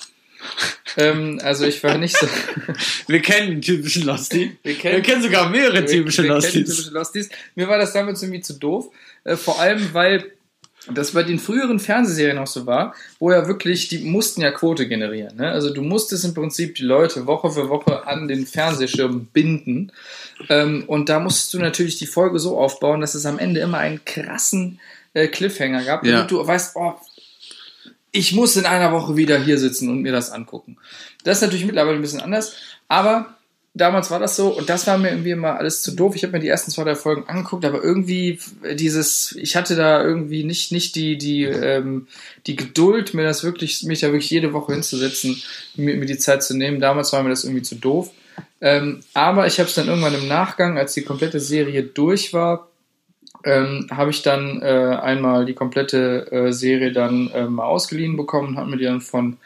ähm, also ich war nicht so. Wir kennen einen typischen Losty. Wir kennen, Wir kennen sogar mehrere typische wir kennen Losties. typische Losties. Mir war das damals irgendwie zu doof. Äh, vor allem, weil das bei den früheren Fernsehserien auch so war, wo ja wirklich, die mussten ja Quote generieren. Ne? Also du musstest im Prinzip die Leute Woche für Woche an den Fernsehschirm binden. Ähm, und da musstest du natürlich die Folge so aufbauen, dass es am Ende immer einen krassen äh, Cliffhanger gab, Ja. damit du weißt, oh, ich muss in einer Woche wieder hier sitzen und mir das angucken. Das ist natürlich mittlerweile ein bisschen anders, aber damals war das so und das war mir irgendwie immer alles zu doof. Ich habe mir die ersten zwei, drei Folgen angeguckt, aber irgendwie dieses, ich hatte da irgendwie nicht, nicht die, die, ähm, die Geduld, mir das wirklich, mich da wirklich jede Woche hinzusetzen, mir, mir die Zeit zu nehmen. Damals war mir das irgendwie zu doof. Ähm, aber ich habe es dann irgendwann im Nachgang, als die komplette Serie durch war, ähm, habe ich dann äh, einmal die komplette äh, Serie dann äh, mal ausgeliehen bekommen, habe mir die dann von,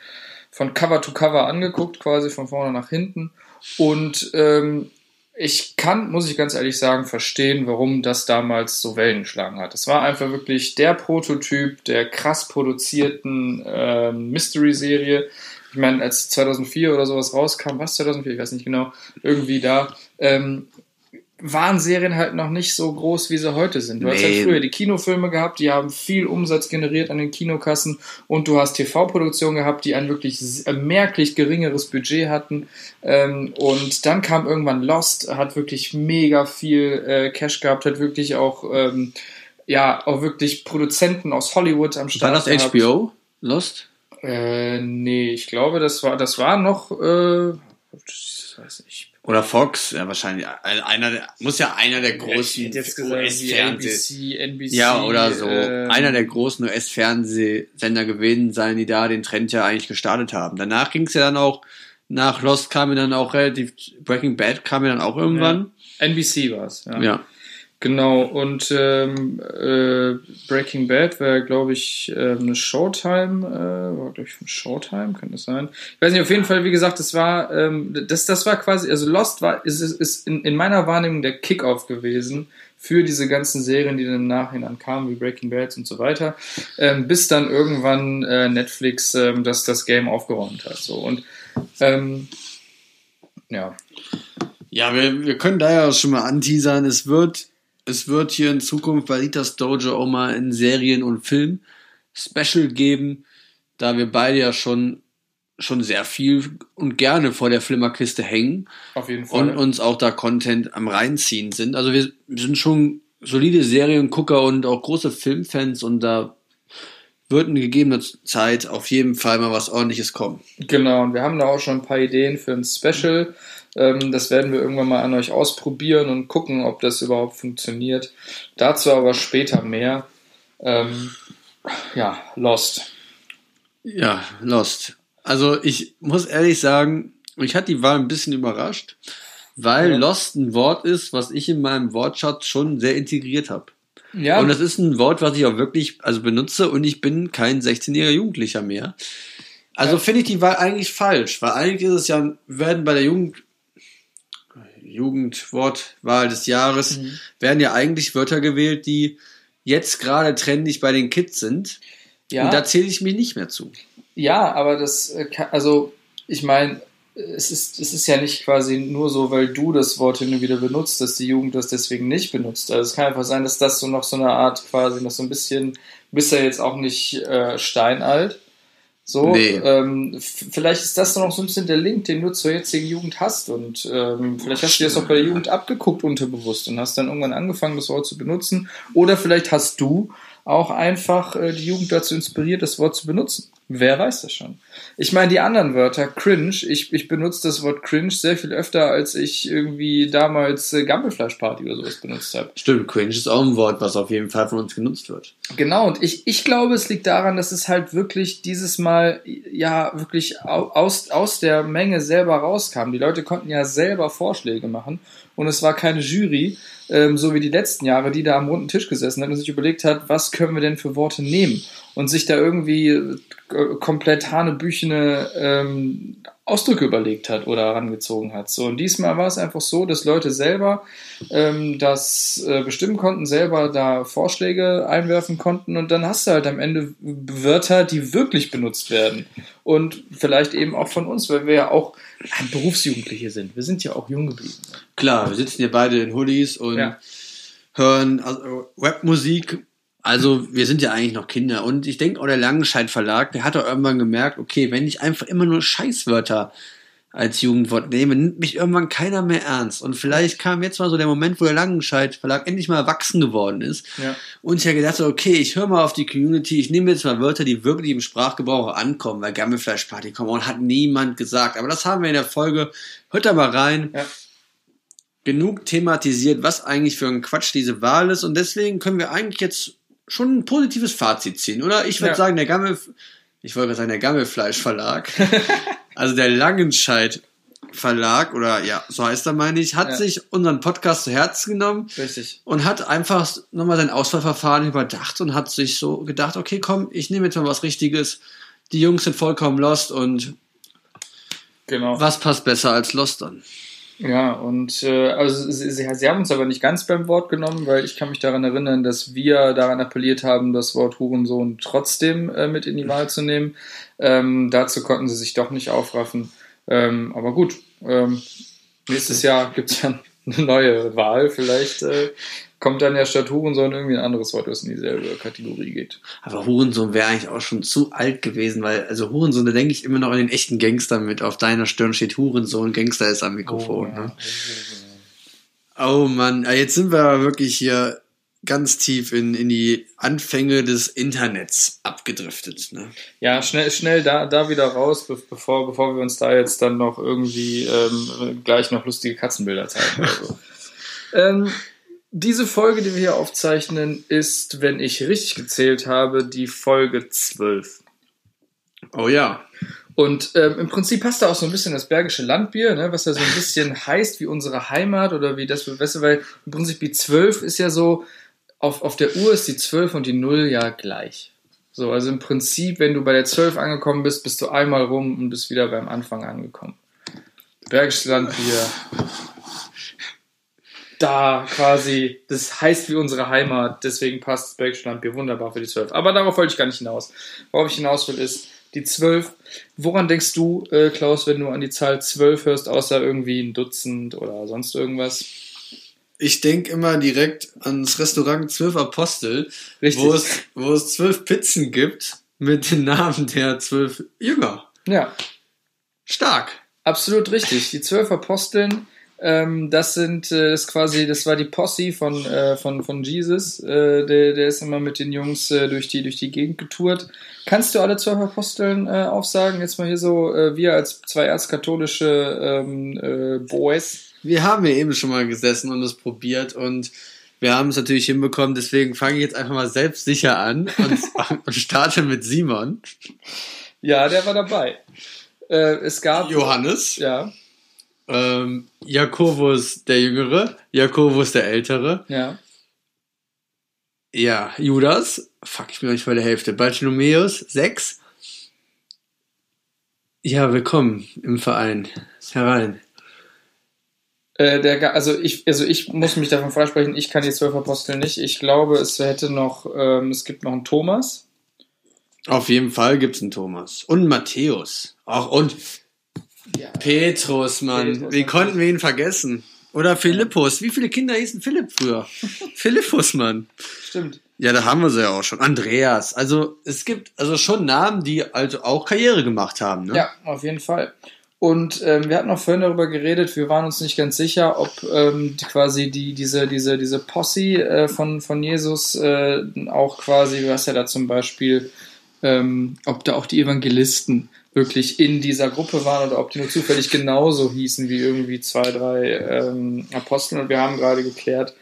von Cover to Cover angeguckt, quasi von vorne nach hinten. Und ähm, ich kann, muss ich ganz ehrlich sagen, verstehen, warum das damals so Wellen geschlagen hat. Es war einfach wirklich der Prototyp der krass produzierten ähm, Mystery-Serie. Ich meine, als 2004 oder sowas rauskam, was 2004, ich weiß nicht genau, irgendwie da, ähm, waren Serien halt noch nicht so groß, wie sie heute sind. Du hast halt Nee. früher die Kinofilme gehabt, die haben viel Umsatz generiert an den Kinokassen und du hast TV-Produktionen gehabt, die ein wirklich äh, merklich geringeres Budget hatten. Ähm, und dann kam irgendwann Lost, hat wirklich mega viel äh, Cash gehabt, hat wirklich auch, ähm, ja, auch wirklich Produzenten aus Hollywood am War Start. das gehabt. HBO? Lost? Äh, nee, ich glaube, das war, das war noch, äh, ich weiß nicht. Oder Fox? Ja, wahrscheinlich. Einer der, muss ja einer der großen US-Fernseh. NBC, NBC. Ja, oder so. ähm, Einer der großen US-Fernsehsender gewesen sein, die da den Trend ja eigentlich gestartet haben. Danach ging es ja dann auch, nach Lost kam ja dann auch relativ, Breaking Bad kam ja dann auch irgendwann. NBC war es, ja. Ja. Genau, und ähm, äh, Breaking Bad war, glaube ich, ähm, eine Showtime, äh, war, glaube ich, von Showtime, kann das sein? Ich weiß nicht, auf jeden Fall, wie gesagt, das war, ähm, das, das war quasi, also Lost war, ist, ist, ist in, in meiner Wahrnehmung der Kickoff gewesen für diese ganzen Serien, die dann im Nachhinein kamen, wie Breaking Bad und so weiter, ähm, bis dann irgendwann äh, Netflix ähm, das, das Game aufgeräumt hat. So. Und ähm, ja, Ja, wir, wir können da ja schon mal anteasern. Es wird, es wird hier in Zukunft bei Ritas Dojo auch mal in Serien und Film Special geben, da wir beide ja schon, schon sehr viel und gerne vor der Flimmerkiste hängen auf jeden Fall. und uns auch da Content am reinziehen sind. Also wir sind schon solide Seriengucker und auch große Filmfans und da wird in gegebener Zeit auf jeden Fall mal was ordentliches kommen. Genau, und wir haben da auch schon ein paar Ideen für ein Special. Ähm, das werden wir irgendwann mal an euch ausprobieren und gucken, ob das überhaupt funktioniert. Dazu aber später mehr. Ähm, ja, Lost. Ja, Lost. Also ich muss ehrlich sagen, ich hatte die Wahl ein bisschen überrascht, weil Ja. Lost ein Wort ist, was ich in meinem Wortschatz schon sehr integriert habe. Ja, Und das ist ein Wort, was ich auch wirklich also benutze und ich bin kein 16-jähriger Jugendlicher mehr. Also Ja. finde ich die Wahl eigentlich falsch, weil eigentlich ist es ja, werden bei der Jugend, Jugendwortwahl des Jahres, Mhm. werden ja eigentlich Wörter gewählt, die jetzt gerade trendig bei den Kids sind. ja. Und da zähle ich mich nicht mehr zu. Ja, aber das, äh, kann- also ich meine, es ist, es ist ja nicht quasi nur so, weil du das Wort hin und wieder benutzt, dass die Jugend das deswegen nicht benutzt. Also es kann einfach sein, dass das so noch so eine Art quasi noch so ein bisschen, bist ja jetzt auch nicht äh, steinalt. So, Nee. ähm, vielleicht ist das dann auch so ein bisschen der Link, den du zur jetzigen Jugend hast und ähm, vielleicht hast du dir das auch bei der Jugend abgeguckt unterbewusst und hast dann irgendwann angefangen, das Wort zu benutzen. Oder vielleicht hast du auch einfach äh, die Jugend dazu inspiriert, das Wort zu benutzen. Wer weiß das schon? Ich meine, die anderen Wörter, cringe, ich, ich benutze das Wort cringe sehr viel öfter, als ich irgendwie damals äh, Gammelfleischparty oder sowas benutzt habe. Stimmt, cringe ist auch ein Wort, was auf jeden Fall von uns genutzt wird. Genau, und ich, ich glaube, es liegt daran, dass es halt wirklich dieses Mal ja wirklich au- aus, aus der Menge selber rauskam. Die Leute konnten ja selber Vorschläge machen und es war keine Jury. Ähm, so wie die letzten Jahre, die da am runden Tisch gesessen hat und sich überlegt hat, was können wir denn für Worte nehmen und sich da irgendwie äh, komplett hanebüchene ähm, Ausdrücke überlegt hat oder herangezogen hat. So, und diesmal war es einfach so, dass Leute selber ähm, das äh, bestimmen konnten, selber da Vorschläge einwerfen konnten und dann hast du halt am Ende Wörter, die wirklich benutzt werden. Und vielleicht eben auch von uns, weil wir ja auch Berufsjugendliche sind. Wir sind ja auch jung geblieben. Klar, wir sitzen hier beide in Hoodies und ja. hören also Rapmusik. Also wir sind ja eigentlich noch Kinder. Und ich denke auch der Langenscheid Verlag, der hat auch irgendwann gemerkt, okay, wenn ich einfach immer nur Scheißwörter als Jugendwort nehme, nimmt mich irgendwann keiner mehr ernst. Und vielleicht kam jetzt mal so der Moment, wo der Langenscheid Verlag endlich mal erwachsen geworden ist. Ja. Und ich habe gedacht, okay, ich höre mal auf die Community, ich nehme jetzt mal Wörter, die wirklich im Sprachgebrauch ankommen, weil Gammelfleischparty kommen und hat niemand gesagt. Aber das haben wir in der Folge. Hört da mal rein. Ja. Genug thematisiert, was eigentlich für ein Quatsch diese Wahl ist. Und deswegen können wir eigentlich jetzt schon ein positives Fazit ziehen, oder? Ich würde ja. sagen, der Gammel, ich wollte gerade sagen, der Gammelfleisch-Verlag Also der Langenscheid Verlag, oder ja, so heißt er, meine ich, hat ja. sich unseren Podcast zu Herzen genommen. Richtig. Und hat einfach nochmal sein Auswahlverfahren überdacht und hat sich so gedacht, okay, komm, ich nehme jetzt mal was Richtiges. Die Jungs sind vollkommen lost und genau. was passt besser als lost dann? Ja, und äh, also sie, sie, sie, haben uns aber nicht ganz beim Wort genommen, weil ich kann mich daran erinnern, dass wir daran appelliert haben, das Wort Hurensohn trotzdem äh, mit in die Wahl zu nehmen. Ähm, dazu konnten sie sich doch nicht aufraffen. Ähm, aber gut, ähm, nächstes Jahr gibt es ja eine neue Wahl. Vielleicht äh, kommt dann ja statt Hurensohn irgendwie ein anderes Wort, das in dieselbe Kategorie geht. Aber Hurensohn wäre eigentlich auch schon zu alt gewesen, weil, also Hurensohn, da denke ich immer noch an den echten Gangster mit. Auf deiner Stirn steht Hurensohn, Gangster ist am Mikrofon. Oh, ja. ne? oh Mann, jetzt sind wir wirklich hier ganz tief in, in die Anfänge des Internets abgedriftet. Ne? Ja, schnell, schnell da, da wieder raus, bevor, bevor wir uns da jetzt dann noch irgendwie ähm, gleich noch lustige Katzenbilder zeigen. Also. ähm, diese Folge, die wir hier aufzeichnen, ist, wenn ich richtig gezählt habe, die Folge 12. Oh ja. Und ähm, im Prinzip passt da auch so ein bisschen das Bergische Landbier, ne, was ja so ein bisschen heißt wie unsere Heimat oder wie das, weißt du, weil im Prinzip die 12 ist ja so, auf, auf der Uhr ist die 12 und die 0 ja gleich. So, also im Prinzip, wenn du bei der 12 angekommen bist, bist du einmal rum und bist wieder beim Anfang angekommen. Bergisches Landbier, da quasi, das heißt wie unsere Heimat, deswegen passt das Bergische Landbier wunderbar für die 12. Aber darauf wollte ich gar nicht hinaus. Worauf ich hinaus will, ist die 12. Woran denkst du, äh, Klaus, wenn du an die Zahl 12 hörst, außer irgendwie ein Dutzend oder sonst irgendwas? Ich denke immer direkt ans Restaurant Zwölf Apostel, wo es, wo es zwölf Pizzen gibt mit den Namen der zwölf Jünger. Ja. Stark. Absolut richtig. Die zwölf Aposteln ähm, das sind, äh, das quasi, das war die Posse von, äh, von, von Jesus. Äh, der, der ist immer mit den Jungs äh, durch, die, durch die Gegend getourt. Kannst du alle zwölf Aposteln äh, aufsagen? Jetzt mal hier so, äh, wir als zwei erzkatholische ähm, äh, Boys. Wir haben ja eben schon mal gesessen und es probiert und wir haben es natürlich hinbekommen, deswegen fange ich jetzt einfach mal selbstsicher an und, und starte mit Simon. Ja, der war dabei. Es gab. Johannes. Ja ähm, Jakobus der Jüngere, Jakobus der Ältere. Ja. Ja, Judas, fuck, ich bin nicht bei der Hälfte. Bartholomäus, sechs. Ja, willkommen im Verein. Herein. Äh, der, also ich, also ich muss mich davon freisprechen, ich kann die zwölf Apostel nicht. Ich glaube, es hätte noch, ähm, es gibt noch einen Thomas. Auf jeden Fall gibt es einen Thomas. Und Matthäus. Auch und ja. Petrus, Mann. Petrus, Wie konnten wir ihn vergessen? Oder Philippus. Wie viele Kinder hießen Philipp früher? Philippus, Mann. Stimmt. Ja, da haben wir sie ja auch schon. Andreas. Also es gibt also schon Namen, die also auch Karriere gemacht haben. Ne? Ja, auf jeden Fall. Und ähm, wir hatten noch vorhin darüber geredet, wir waren uns nicht ganz sicher, ob ähm, quasi die, diese, diese, diese Posse äh, von, von Jesus äh, auch quasi, was ja da zum Beispiel, ähm, ob da auch die Evangelisten wirklich in dieser Gruppe waren oder ob die nur zufällig genauso hießen wie irgendwie zwei, drei ähm, Apostel. Und wir haben gerade geklärt,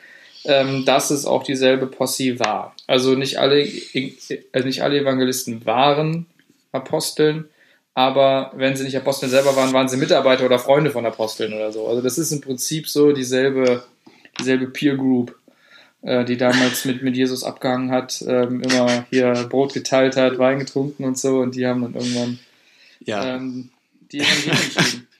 ähm, dass es auch dieselbe Posse war. Also nicht alle, äh, nicht alle Evangelisten waren Aposteln, aber wenn sie nicht Aposteln selber waren, waren sie Mitarbeiter oder Freunde von Aposteln oder so. Also das ist im Prinzip so dieselbe dieselbe Peer Group, äh, die damals mit, mit Jesus abgehangen hat, ähm, immer hier Brot geteilt hat, Wein getrunken und so und die haben dann irgendwann Ja. ähm, die Evangelien geschrieben.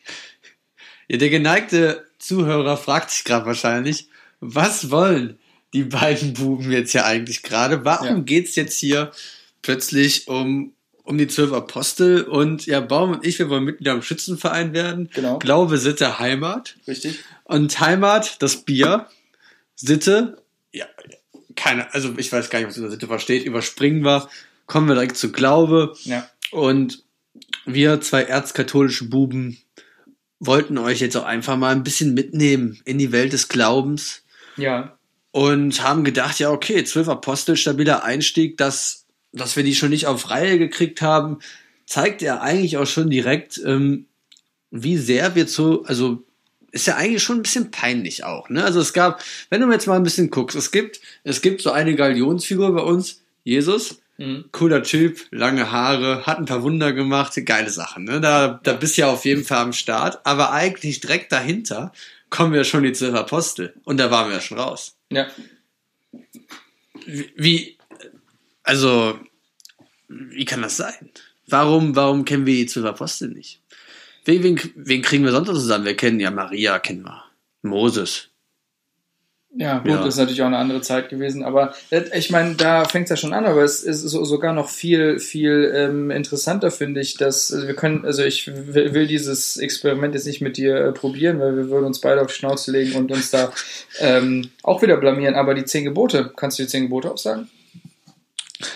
Ja, der geneigte Zuhörer fragt sich gerade wahrscheinlich, was wollen die beiden Buben jetzt hier eigentlich gerade? Warum Ja. geht's jetzt hier plötzlich um, um die zwölf Apostel? Und ja, Baum und ich, wir wollen Mitglieder im Schützenverein werden. Genau. Glaube, Sitte, Heimat. Richtig? Und Heimat, das Bier. Sitte, ja, keine, also ich weiß gar nicht, was unter Sitte versteht. Überspringen wir, kommen wir direkt zu Glaube. Ja. Und wir zwei erzkatholische Buben wollten euch jetzt auch einfach mal ein bisschen mitnehmen in die Welt des Glaubens Ja. und haben gedacht, ja, okay, zwölf Apostel, stabiler Einstieg, dass, dass wir die schon nicht auf Reihe gekriegt haben, zeigt ja eigentlich auch schon direkt, ähm, wie sehr wir zu, also ist ja eigentlich schon ein bisschen peinlich auch, ne? Also es gab, wenn du jetzt mal ein bisschen guckst, es gibt, es gibt so eine Galionsfigur bei uns, Jesus, Mhm. cooler Typ, lange Haare, hat ein paar Wunder gemacht, geile Sachen. Ne? Da, da bist du ja auf jeden Fall am Start. Aber eigentlich direkt dahinter kommen ja schon die zwölf Apostel. Und da waren wir ja schon raus. Ja. Wie, wie also, wie kann das sein? Warum, warum kennen wir die zwölf Apostel nicht? Wen, wen, wen kriegen wir sonst noch zusammen? Wir kennen ja Maria, kennen wir. Moses. Ja, gut, Ja. das ist natürlich auch eine andere Zeit gewesen, aber ich meine, da fängt es ja schon an, aber es ist so, sogar noch viel, viel ähm, interessanter, finde ich, dass also wir können, also ich will, dieses Experiment jetzt nicht mit dir äh, probieren, weil wir würden uns beide auf die Schnauze legen und uns da ähm, auch wieder blamieren, aber die zehn Gebote, kannst du die zehn Gebote aufsagen?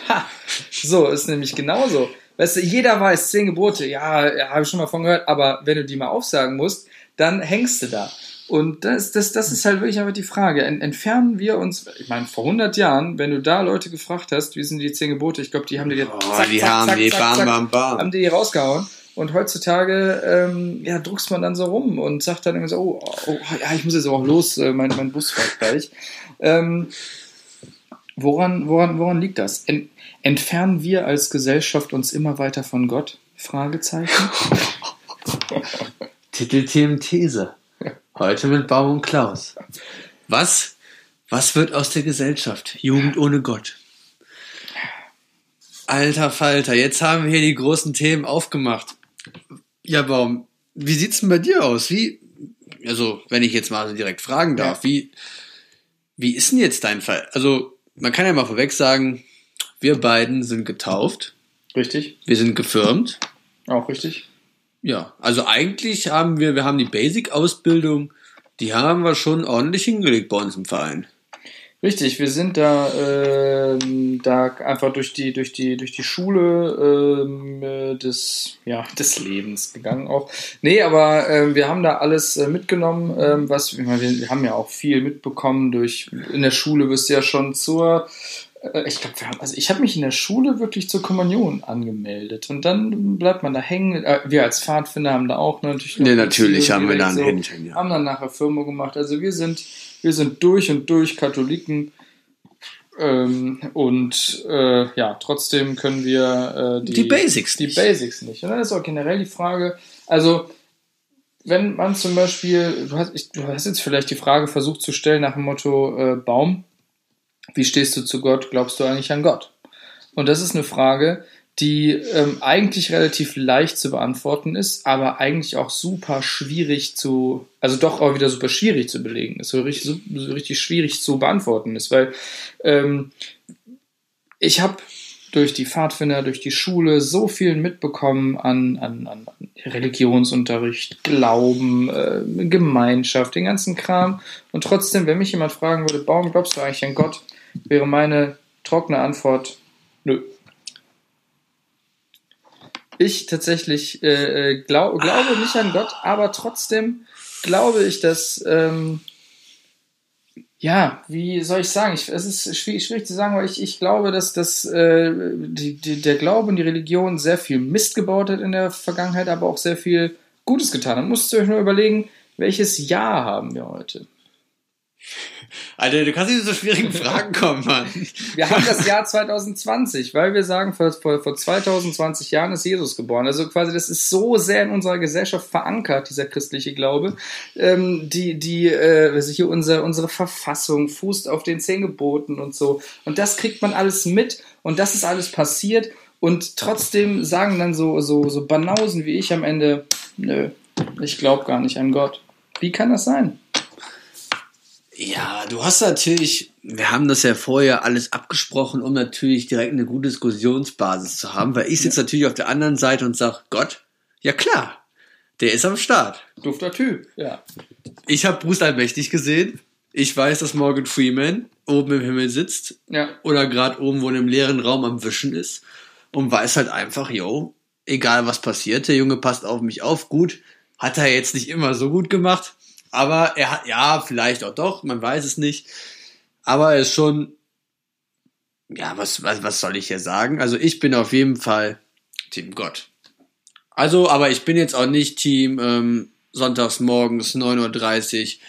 Ha! So, ist nämlich genauso. Weißt du, jeder weiß, zehn Gebote, ja habe ich schon mal von gehört, aber wenn du die mal aufsagen musst, dann hängst du da. Und das, das, das ist halt wirklich einfach die Frage. Ent, entfernen wir uns, ich meine, vor 100 Jahren, wenn du da Leute gefragt hast, wie sind die zehn Gebote, ich glaube, die haben dir jetzt Oh, die haben die bam, bam, bam. haben die rausgehauen. Und heutzutage, ähm, ja, druckst man dann so rum und sagt dann irgendwie so, oh, oh, ja, ich muss jetzt auch los, äh, mein, mein Bus fährt gleich. Ähm, woran, woran, woran liegt das? Ent, entfernen wir als Gesellschaft uns immer weiter von Gott? Fragezeichen. Titelthemen These. Heute mit Baum und Klaus. Was, was wird aus der Gesellschaft? Jugend ohne Gott. Alter Falter, jetzt haben wir hier die großen Themen aufgemacht. Ja, Baum, wie sieht's denn bei dir aus? Wie, also, wenn ich jetzt mal so direkt fragen darf, wie, wie ist denn jetzt dein Fall? Also, man kann ja mal vorweg sagen, wir beiden sind getauft, Richtig? wir sind gefirmt. Auch richtig? Ja, also eigentlich haben wir, wir haben die Basic-Ausbildung, die haben wir schon ordentlich hingelegt bei uns im Verein. Richtig, wir sind da, ähm, da einfach durch die, durch die, durch die Schule ähm, äh, des, ja, des Lebens gegangen auch. Nee, aber ähm, wir haben da alles äh, mitgenommen, ähm, was, wir, wir haben ja auch viel mitbekommen durch, in der Schule wirst du ja schon zur, äh, ich glaube, also ich habe mich in der Schule wirklich zur Kommunion angemeldet und dann bleibt man da hängen. Äh, wir als Pfadfinder haben da auch natürlich. Nee, natürlich haben wir da ein Händchen, ja. Haben dann nachher Firma gemacht. Also wir sind, wir sind durch und durch Katholiken. Ähm, und äh, ja, trotzdem können wir äh, die, Die Basics die nicht. Basics nicht. Und dann ist auch generell die Frage, also wenn man zum Beispiel, du hast, ich, du hast jetzt vielleicht die Frage versucht zu stellen nach dem Motto äh, Baum, wie stehst du zu Gott? Glaubst du eigentlich an Gott? Und das ist eine Frage, die ähm, eigentlich relativ leicht zu beantworten ist, aber eigentlich auch super schwierig zu, also doch auch wieder super schwierig zu belegen ist, so richtig, so, richtig schwierig zu beantworten ist, weil ähm, ich habe durch die Pfadfinder, durch die Schule so viel mitbekommen an, an, an Religionsunterricht, Glauben, äh, Gemeinschaft, den ganzen Kram. Und trotzdem, wenn mich jemand fragen würde, Baum, glaubst du eigentlich an Gott, wäre meine trockene Antwort, nö. Ich tatsächlich äh, äh, glaub, glaube nicht an Gott, aber trotzdem glaube ich, dass ähm, ja, wie soll ich sagen? Ich, es ist schwierig, schwierig zu sagen, weil ich, ich glaube, dass, dass äh, die, die, der Glaube und die Religion sehr viel Mist gebaut hat in der Vergangenheit, aber auch sehr viel Gutes getan hat. Musst du euch nur überlegen, welches Jahr haben wir heute? Alter, du kannst nicht mit so schwierigen Fragen kommen, Mann. Wir haben das Jahr 2020, weil wir sagen, vor, vor, vor 2020 Jahren ist Jesus geboren. Also quasi, das ist so sehr in unserer Gesellschaft verankert, dieser christliche Glaube. Ähm, die, die, äh, hier unser, unsere Verfassung fußt auf den zehn Geboten und so. Und das kriegt man alles mit und das ist alles passiert. Und trotzdem sagen dann so, so, so Banausen wie ich am Ende, nö, ich glaube gar nicht an Gott. Wie kann das sein? Ja, du hast natürlich, wir haben das ja vorher alles abgesprochen, um natürlich direkt eine gute Diskussionsbasis zu haben, weil ich sitze ja. natürlich auf der anderen Seite und sage, Gott, ja klar, der ist am Start. Dufter Typ, ja. Ich habe Bruce Allmächtig gesehen. Ich weiß, dass Morgan Freeman oben im Himmel sitzt. Ja. Oder gerade oben, wo in einem leeren Raum am Wischen ist. Und weiß halt einfach, yo, egal was passiert, der Junge passt auf mich auf. Gut, hat er jetzt nicht immer so gut gemacht. Aber er hat, ja, vielleicht auch doch, man weiß es nicht. Aber er ist schon, ja, was, was, was soll ich hier sagen? Also ich bin auf jeden Fall Team Gott. Also, aber ich bin jetzt auch nicht Team ähm, sonntags morgens 9.30 Uhr.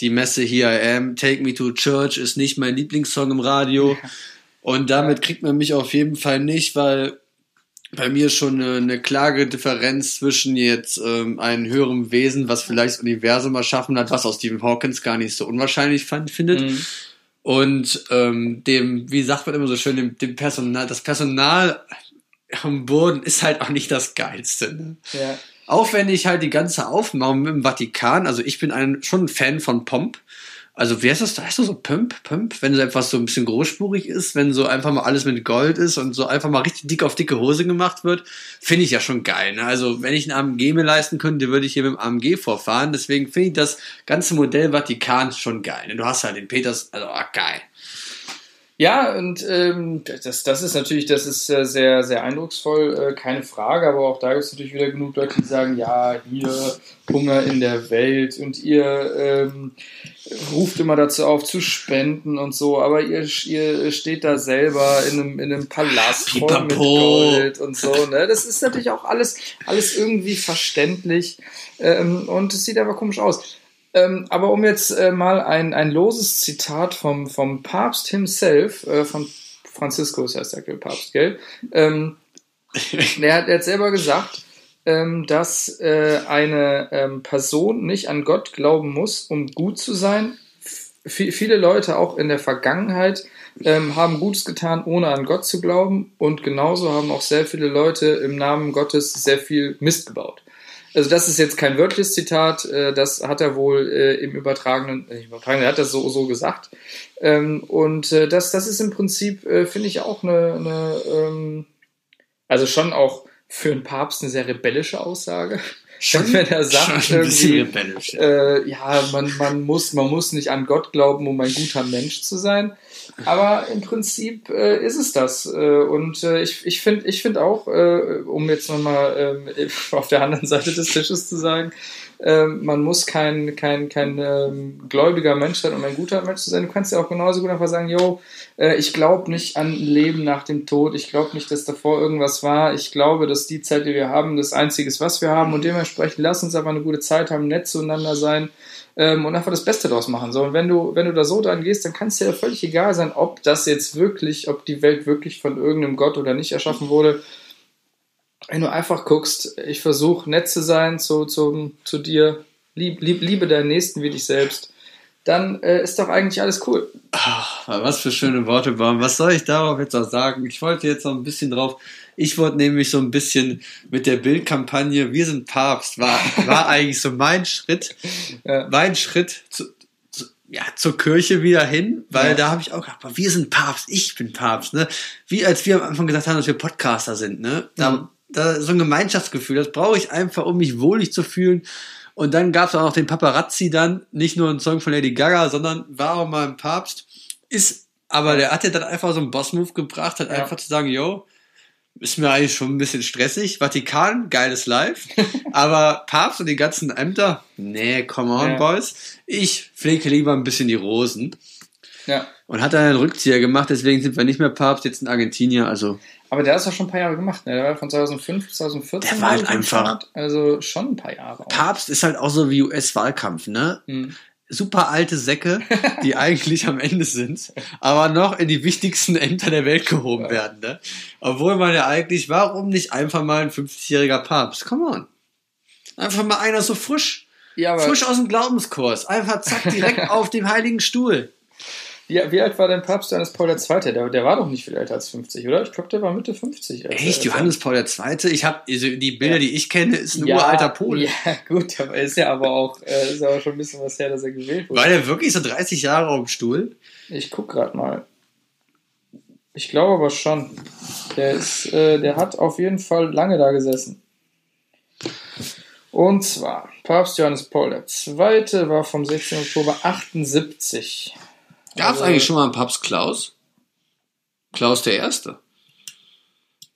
Die Messe hier, ähm, Take Me to Church ist nicht mein Lieblingssong im Radio. Und damit kriegt man mich auf jeden Fall nicht, weil bei mir schon eine, eine klare Differenz zwischen jetzt ähm, einem höheren Wesen, was vielleicht das Universum erschaffen hat, was aus Stephen Hawkins gar nicht so unwahrscheinlich fand, findet. Mhm. Und ähm, dem, wie sagt man immer so schön, dem, dem Personal, das Personal am Boden ist halt auch nicht das Geilste. Ne? Ja. Auch wenn ich halt die ganze Aufmachung im Vatikan, also ich bin ein, schon ein Fan von Pomp, also wie heißt das? Heißt das so Pump? Pump? Wenn es etwas so ein bisschen großspurig ist, wenn so einfach mal alles mit Gold ist und so einfach mal richtig dick auf dicke Hose gemacht wird, finde ich ja schon geil. Ne? Also wenn ich einen AMG mir leisten könnte, würde ich hier mit dem AMG vorfahren. Deswegen finde ich das ganze Modell Vatikan schon geil. Ne? Du hast halt den Peters, also oh, geil. Ja, und ähm, das, das ist natürlich, das ist äh, sehr, sehr eindrucksvoll, äh, keine Frage, aber auch da gibt es natürlich wieder genug Leute, die sagen, ja, hier Hunger in der Welt und ihr ähm, ruft immer dazu auf zu spenden und so, aber ihr, ihr steht da selber in einem, in einem Palast voll mit Gold und so. Ne? Das ist natürlich auch alles, alles irgendwie verständlich ähm, und es sieht aber komisch aus. Ähm, aber um jetzt äh, mal ein, ein loses Zitat vom, vom Papst himself, äh, von Franziskus heißt der Papst, gell? Ähm, der, hat, hat selber gesagt, ähm, dass äh, eine ähm, Person nicht an Gott glauben muss, um gut zu sein. F viele Leute auch in der Vergangenheit ähm, haben Gutes getan, ohne an Gott zu glauben. Und genauso haben auch sehr viele Leute im Namen Gottes sehr viel Mist gebaut. Also das ist jetzt kein wörtliches Zitat, äh, das hat er wohl äh, im übertragenen, äh, übertragenen, er hat das so, so gesagt. Ähm, und äh, das, das ist im Prinzip, äh, finde ich, auch eine, eine ähm, also schon auch für einen Papst eine sehr rebellische Aussage. Schon, wenn er sagt, schon ein bisschen rebellisch, ja, äh, ja man, man, muss, man muss nicht an Gott glauben, um ein guter Mensch zu sein. Aber im Prinzip äh, ist es das. Äh, und äh, ich, ich finde ich find auch, äh, um jetzt nochmal ähm, auf der anderen Seite des Tisches zu sagen, ähm, man muss kein, kein, kein ähm, gläubiger Mensch sein, um ein guter Mensch zu sein. Du kannst ja auch genauso gut einfach sagen, yo, äh, ich glaube nicht an Leben nach dem Tod, ich glaube nicht, dass davor irgendwas war, ich glaube, dass die Zeit, die wir haben, das Einzige ist, was wir haben und dementsprechend lass uns einfach eine gute Zeit haben, nett zueinander sein ähm, und einfach das Beste daraus machen. So, und wenn du, wenn du da so dran gehst, dann kann es dir ja völlig egal sein, ob das jetzt wirklich, ob die Welt wirklich von irgendeinem Gott oder nicht erschaffen wurde. Wenn du einfach guckst, ich versuche nett zu sein zu, zu, zu dir, lieb, lieb, liebe deinen Nächsten wie dich selbst, dann äh, ist doch eigentlich alles cool. Ach, was für schöne Worte waren. Was soll ich darauf jetzt auch sagen? Ich wollte jetzt noch ein bisschen drauf ich wollte nämlich so ein bisschen mit der Bildkampagne Wir sind Papst, war, war eigentlich so mein Schritt, ja. mein Schritt zu, zu, ja, zur Kirche wieder hin, weil ja. da habe ich auch gedacht, wir sind Papst, ich bin Papst, ne? Wie als wir am Anfang gesagt haben, dass wir Podcaster sind, ne? Da, mhm. Da so ein Gemeinschaftsgefühl, das brauche ich einfach, um mich wohlig zu fühlen. Und dann gab es auch noch den Paparazzi dann, nicht nur ein Song von Lady Gaga, sondern war auch mal ein Papst. Ist, aber der hat ja dann einfach so einen Boss-Move gebracht, hat ja. einfach zu sagen, yo, ist mir eigentlich schon ein bisschen stressig. Vatikan, geiles Live. Aber Papst und die ganzen Ämter, nee, come on, ja. Boys. Ich pflege lieber ein bisschen die Rosen. Ja. Und hat dann einen Rückzieher gemacht, deswegen sind wir nicht mehr Papst, jetzt in Argentinier, also. Aber der ist ja schon ein paar Jahre gemacht, ne? Der war von 2005 bis 2014. Der war halt einfach. Also schon ein paar Jahre. Auch. Papst ist halt auch so wie US-Wahlkampf, ne? Mhm super alte Säcke, die eigentlich am Ende sind, aber noch in die wichtigsten Ämter der Welt gehoben werden. Ne? Obwohl man ja eigentlich, warum nicht einfach mal ein 50-jähriger Papst? Come on. Einfach mal einer so frisch. Ja, frisch aus dem Glaubenskurs. Einfach zack, direkt auf dem heiligen Stuhl. Wie, wie alt war denn Papst Johannes Paul II.? Der, der war doch nicht viel älter als 50, oder? Ich glaube, der war Mitte 50. als er- Echt, Johannes Paul II? Ich habe also die Bilder, die ich kenne, ist ein ja, uralter Pole. Ja, gut, aber ist ja aber auch, äh, ist aber schon ein bisschen was her, dass er gewählt wurde. War der wirklich so 30 Jahre auf dem Stuhl? Ich guck gerade mal. Ich glaube aber schon. Der ist, äh, der hat auf jeden Fall lange da gesessen. Und zwar, Papst Johannes Paul II. war vom 16. Oktober 78. Gab es Also- eigentlich schon mal einen Papst Klaus? Klaus der Erste.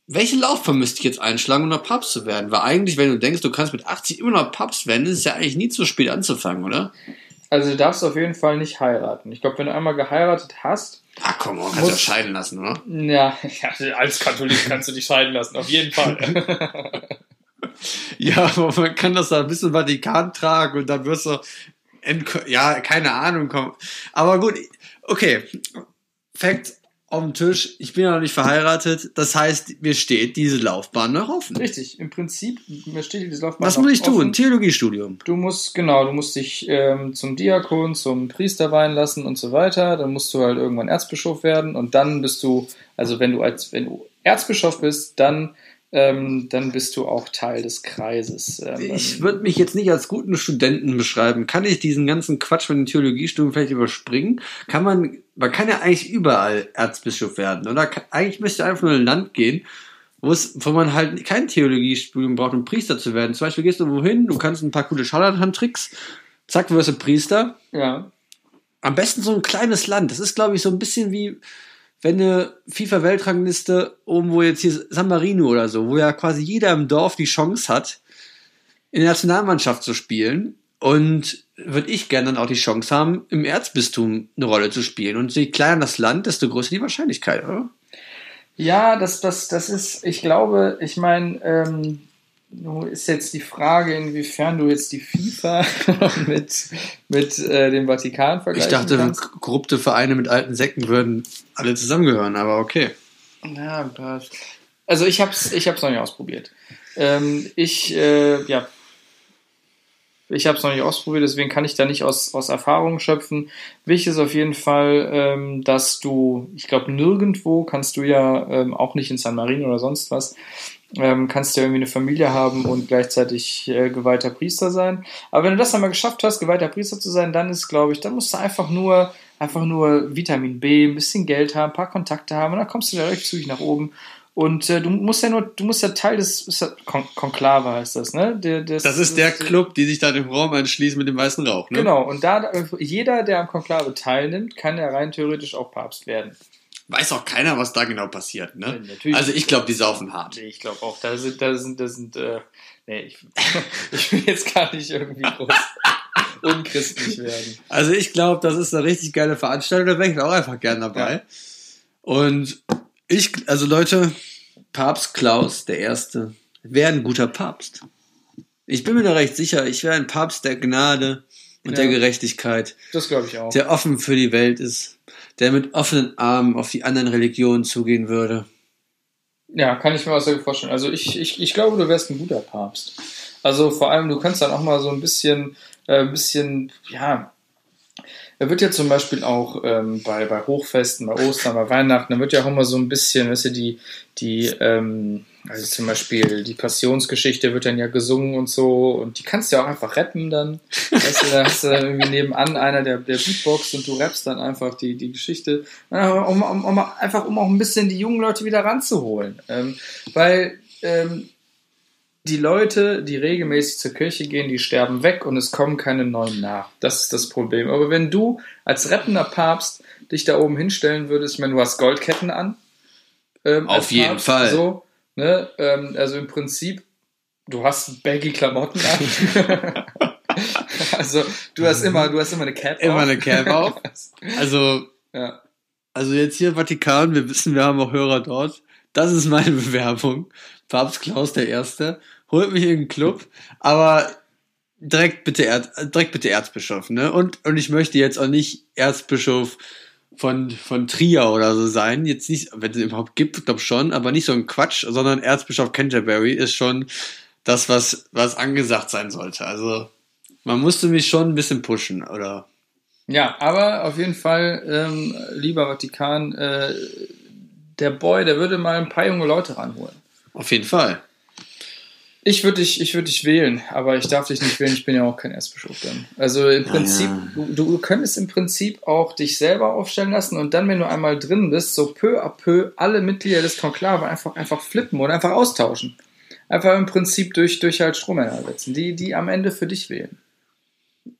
Welche Laufbahn müsste ich jetzt einschlagen, um noch Papst zu werden? Weil eigentlich, wenn du denkst, du kannst mit 80 immer noch Papst werden, ist es ja eigentlich nie zu spät anzufangen, oder? Also du darfst auf jeden Fall nicht heiraten. Ich glaube, wenn du einmal geheiratet hast, Ah, komm, man kann ja scheiden lassen, oder? ja, ja, als Katholik kannst du dich scheiden lassen, auf jeden Fall. Ja, aber man kann das da bis zum Vatikan tragen und dann wirst du, ja, keine Ahnung, komm. Aber gut, okay. Fakt auf dem Tisch, ich bin ja noch nicht verheiratet, das heißt, mir steht diese Laufbahn noch offen. Richtig, im Prinzip mir steht dieses Laufbahn Was noch muss ich tun? offen. Theologiestudium. Du musst, genau, du musst dich ähm, zum Diakon, zum Priester weihen lassen und so weiter. Dann musst du halt irgendwann Erzbischof werden und dann bist du, also wenn du als, wenn du Erzbischof bist, dann, ähm, dann bist du auch Teil des Kreises. Ähm, Ich würde mich jetzt nicht als guten Studenten beschreiben. Kann ich diesen ganzen Quatsch mit dem Theologiestudium vielleicht überspringen? Kann man, man kann ja eigentlich überall Erzbischof werden, oder? Eigentlich müsste einfach nur in ein Land gehen, wo es, wo man halt kein Theologiestudium braucht, um Priester zu werden. Zum Beispiel gehst du wohin, du kannst ein paar coole Scharlatan-Tricks, zack, wirst du Priester. ja, Am besten so ein kleines Land. Das ist, glaube ich, so ein bisschen wie, wenn eine FIFA-Weltrangliste irgendwo jetzt hier San Marino oder so, wo ja quasi jeder im Dorf die Chance hat, in der Nationalmannschaft zu spielen. Und würde ich gerne dann auch die Chance haben, im Erzbistum eine Rolle zu spielen. Und je kleiner das Land, desto größer die Wahrscheinlichkeit, oder? Ja, das, das, das ist, ich glaube, ich meine, ähm, nun ist jetzt die Frage, inwiefern du jetzt die FIFA mit, mit äh, dem Vatikan Ich vergleichen dachte, kannst. korrupte Vereine mit alten Säcken würden alle zusammengehören, aber okay. Ja, das- also ich hab's, ich hab's noch nicht ausprobiert. Ähm, ich, äh, ja, ich hab's noch nicht ausprobiert, deswegen kann ich da nicht aus, aus Erfahrung schöpfen. Wichtig ist auf jeden Fall, ähm, dass du, ich glaube, nirgendwo kannst du ja, ähm, auch nicht in San Marino oder sonst was, ähm, kannst du ja irgendwie eine Familie haben und gleichzeitig äh, geweihter Priester sein. Aber wenn du das einmal geschafft hast, geweihter Priester zu sein, dann ist, glaube ich, dann musst du einfach nur, einfach nur Vitamin B, ein bisschen Geld haben, ein paar Kontakte haben und dann kommst du da recht zügig nach oben. Und äh, du musst ja nur, du musst ja Teil des ja Kon Konklave heißt das, ne? Der, des, Das ist der des- Club, die sich da im Raum anschließen mit dem weißen Rauch, ne? Genau, und da jeder, der am Konklave teilnimmt, kann ja rein theoretisch auch Papst werden. Weiß auch keiner, was da genau passiert, ne? Ja. Also ich glaube, die saufen hart. Nee, ich glaube auch, da sind, da sind, da sind, äh, nee, ich, ich will jetzt gar nicht irgendwie groß unchristlich werden. Also ich glaube, das ist eine richtig geile Veranstaltung, da wäre ich auch einfach gern dabei. Und ich, also Leute, Papst Klaus der Erste wäre ein guter Papst. Ich bin mir da recht sicher, ich wäre ein Papst der Gnade und Ja. der Gerechtigkeit, Das glaube ich auch. der offen für die Welt ist, der mit offenen Armen auf die anderen Religionen zugehen würde. Ja, kann ich mir sehr gut vorstellen. Also ich, ich, ich glaube, du wärst ein guter Papst. Also vor allem, du kannst dann auch mal so ein bisschen, äh, bisschen, ja, er wird ja zum Beispiel auch ähm, bei, bei Hochfesten, bei Ostern, bei Weihnachten, da wird ja auch immer so ein bisschen, weißt du, die, die, ähm, also zum Beispiel die Passionsgeschichte wird dann ja gesungen und so und die kannst du ja auch einfach rappen dann. Weißt du, da hast du dann irgendwie nebenan einer, der, der Beatbox und du rappst dann einfach die, die Geschichte, um, um, um, einfach um auch ein bisschen die jungen Leute wieder ranzuholen. Ähm, weil ähm, die Leute, die regelmäßig zur Kirche gehen, die sterben weg und es kommen keine neuen nach. Das ist das Problem. Aber wenn du als rappender Papst dich da oben hinstellen würdest, ich meine, du hast Goldketten an. ähm, Auf jeden Fall. So, ne? ähm, also im Prinzip, du hast baggy Klamotten an. also du hast immer, du hast immer eine Cap Immer auf. eine Cap auf. Also, ja. also jetzt hier Vatikan, wir wissen, wir haben auch Hörer dort. Das ist meine Bewerbung. Papst Klaus der Erste. Holt mich in den Club. Aber direkt bitte, Erz, direkt bitte Erzbischof, ne? Und, und ich möchte jetzt auch nicht Erzbischof von, von Trier oder so sein. Jetzt nicht, wenn es überhaupt gibt, glaube schon, aber nicht so ein Quatsch, sondern Erzbischof Canterbury ist schon das, was, was angesagt sein sollte. Also, man musste mich schon ein bisschen pushen, oder? Ja, aber auf jeden Fall, ähm, lieber Vatikan, äh, der Boy, der würde mal ein paar junge Leute ranholen. Auf jeden Fall. Ich würde dich, ich würde dich wählen, aber ich darf dich nicht wählen. Ich bin ja auch kein Erzbischof dann. Also im Prinzip, ja. du, du könntest im Prinzip auch dich selber aufstellen lassen und dann, wenn du einmal drin bist, so peu à peu alle Mitglieder des Konklave einfach, einfach flippen oder einfach austauschen. Einfach im Prinzip durch, durch halt Strohmänner ersetzen, die, die am Ende für dich wählen.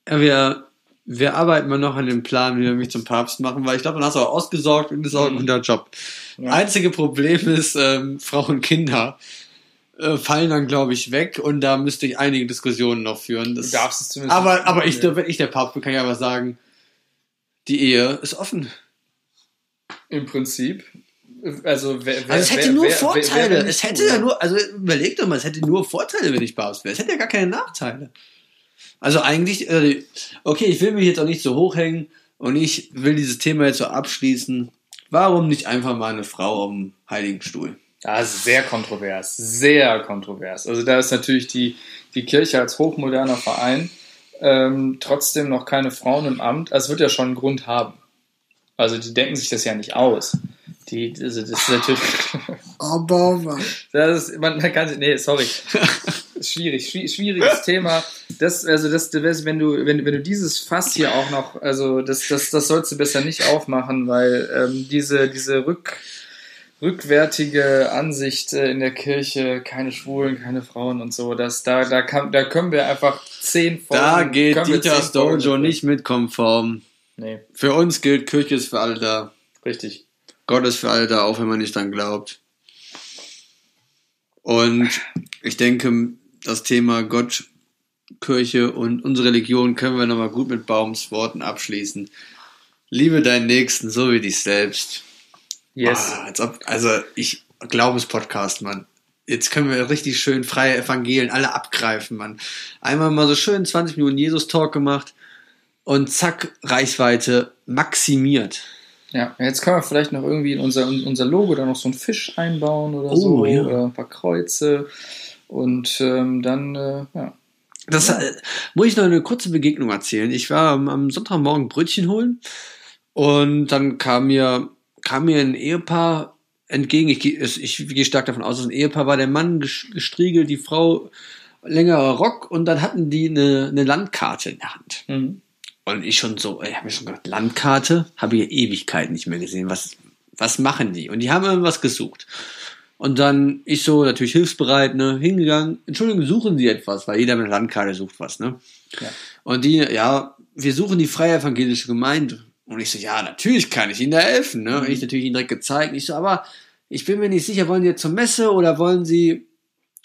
Ja, wir, wir arbeiten mal noch an dem Plan, wie wir mich zum Papst machen, weil ich glaube, dann hast du auch ausgesorgt und das ist auch ein guter Job. Ja. Einzige Problem ist, ähm, Frauen und Kinder äh, fallen dann, glaube ich, weg und da müsste ich einige Diskussionen noch führen. Das, Du darfst es zumindest aber, aber ich, wenn ich der Papst bin, kann ich aber sagen, die Ehe ist offen. Im Prinzip. Also, wer, wer, Also es hätte wer, nur Vorteile. es hätte ja nur, also überleg doch mal, es hätte nur Vorteile, wenn ich Papst wäre. Es hätte ja gar keine Nachteile. Also eigentlich, äh, okay, ich will mich jetzt auch nicht so hochhängen und ich will dieses Thema jetzt so abschließen. Warum nicht einfach mal eine Frau auf dem Heiligen Stuhl? Das ist sehr kontrovers, sehr kontrovers. Also da ist natürlich die, die Kirche als hochmoderner Verein ähm, trotzdem noch keine Frauen im Amt. Also es wird ja schon einen Grund haben. Also die denken sich das ja nicht aus. Die, also das ist natürlich, Aber was? das ist, man, man kann sich, nee, sorry. Schwierig, schwi- schwieriges Thema. Das, also das, wenn du, wenn, wenn du dieses Fass hier auch noch, also das, das, das sollst du besser nicht aufmachen, weil ähm, diese, diese Rück, rückwärtige Ansicht äh, in der Kirche, keine Schwulen, keine Frauen und so, das, da, da, kann, da können wir einfach zehn Folgen. Da geht können wir Dieter zehn Folgen Dojo nicht mit konform. Nee, Für uns gilt, Kirche ist für alle da. richtig. Gott ist für alle da, auch wenn man nicht dran glaubt. Und ich denke, das Thema Gott, Kirche und unsere Religion können wir nochmal gut mit Baums Worten abschließen. Liebe deinen Nächsten, so wie dich selbst. Yes. Ah, als ob, also ich Glaubenspodcast, Mann. Jetzt können wir richtig schön freie Evangelien alle abgreifen, Mann. Einmal mal so schön 20 Minuten Jesus-Talk gemacht und zack, Reichweite maximiert. Ja, jetzt können wir vielleicht noch irgendwie in unser, in unser Logo da noch so einen Fisch einbauen oder Oh, so, ja. oder ein paar Kreuze und ähm, dann, äh, ja. Das äh, muss ich noch eine kurze Begegnung erzählen. Ich war am Sonntagmorgen Brötchen holen und dann kam mir, kam mir ein Ehepaar entgegen. Ich, gehe- es- ich gehe stark davon aus, dass ein Ehepaar war. Der Mann ges- gestriegelt, die Frau längerer Rock und dann hatten die eine, eine Landkarte in der Hand. Mhm. Und ich schon so, ich habe mir schon gedacht, Landkarte, habe ich Ewigkeiten nicht mehr gesehen. Was, was machen die? Und die haben irgendwas gesucht. Und dann ich so natürlich hilfsbereit, ne, hingegangen. Entschuldigung, suchen Sie etwas, weil jeder mit einer Landkarte sucht was, ne? Ja. Und die, ja, wir suchen die freie evangelische Gemeinde. Und ich so, ja, natürlich kann ich Ihnen da helfen, ne? Und ich natürlich Ihnen direkt gezeigt. Ich so, aber ich bin mir nicht sicher, wollen Sie jetzt zur Messe oder wollen Sie,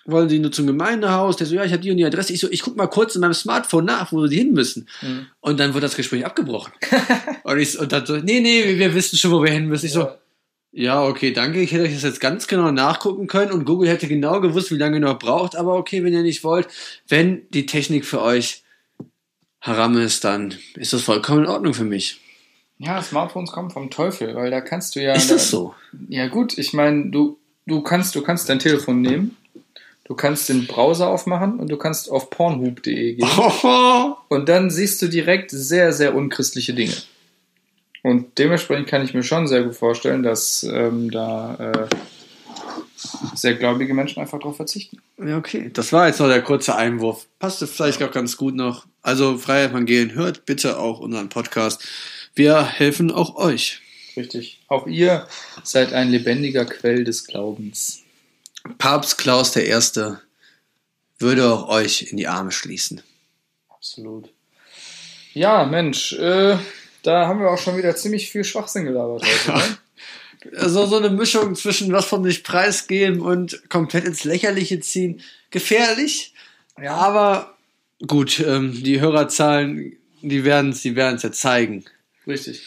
wollen Sie nur zum Gemeindehaus? Der so, ja, ich habe die und die Adresse. Ich so, ich guck mal kurz in meinem Smartphone nach, wo Sie hin müssen. Mhm. Und dann wird das Gespräch abgebrochen. und ich so, und dann so, nee, nee, wir wissen schon, wo wir hin müssen. Ich so, Ja. ja, okay, danke. Ich hätte euch das jetzt ganz genau nachgucken können und Google hätte genau gewusst, wie lange ihr noch braucht. Aber okay, wenn ihr nicht wollt, wenn die Technik für euch haram ist, dann ist das vollkommen in Ordnung für mich. Ja, Smartphones kommen vom Teufel, weil da kannst du ja. Ist das so? Ja gut, ich meine, du, du kannst, du kannst dein Telefon nehmen, du kannst den Browser aufmachen und du kannst auf pornhub.de gehen und dann siehst du direkt sehr, sehr unchristliche Dinge. Und dementsprechend kann ich mir schon sehr gut vorstellen, dass ähm, da äh, sehr gläubige Menschen einfach darauf verzichten. Ja, okay. Das war jetzt noch der kurze Einwurf. Passte vielleicht auch ganz gut noch. Also, Freie Evangelien, hört bitte auch unseren Podcast. Wir helfen auch euch. Richtig. Auch ihr seid ein lebendiger Quell des Glaubens. Papst Klaus I. würde auch euch in die Arme schließen. Absolut. Ja, Mensch, äh, da haben wir auch schon wieder ziemlich viel Schwachsinn gelabert heute. Ne? Also so eine Mischung zwischen was von sich preisgeben und komplett ins Lächerliche ziehen. Gefährlich, Ja. aber gut, ähm, die Hörerzahlen, die werden es die werden's ja zeigen. Richtig.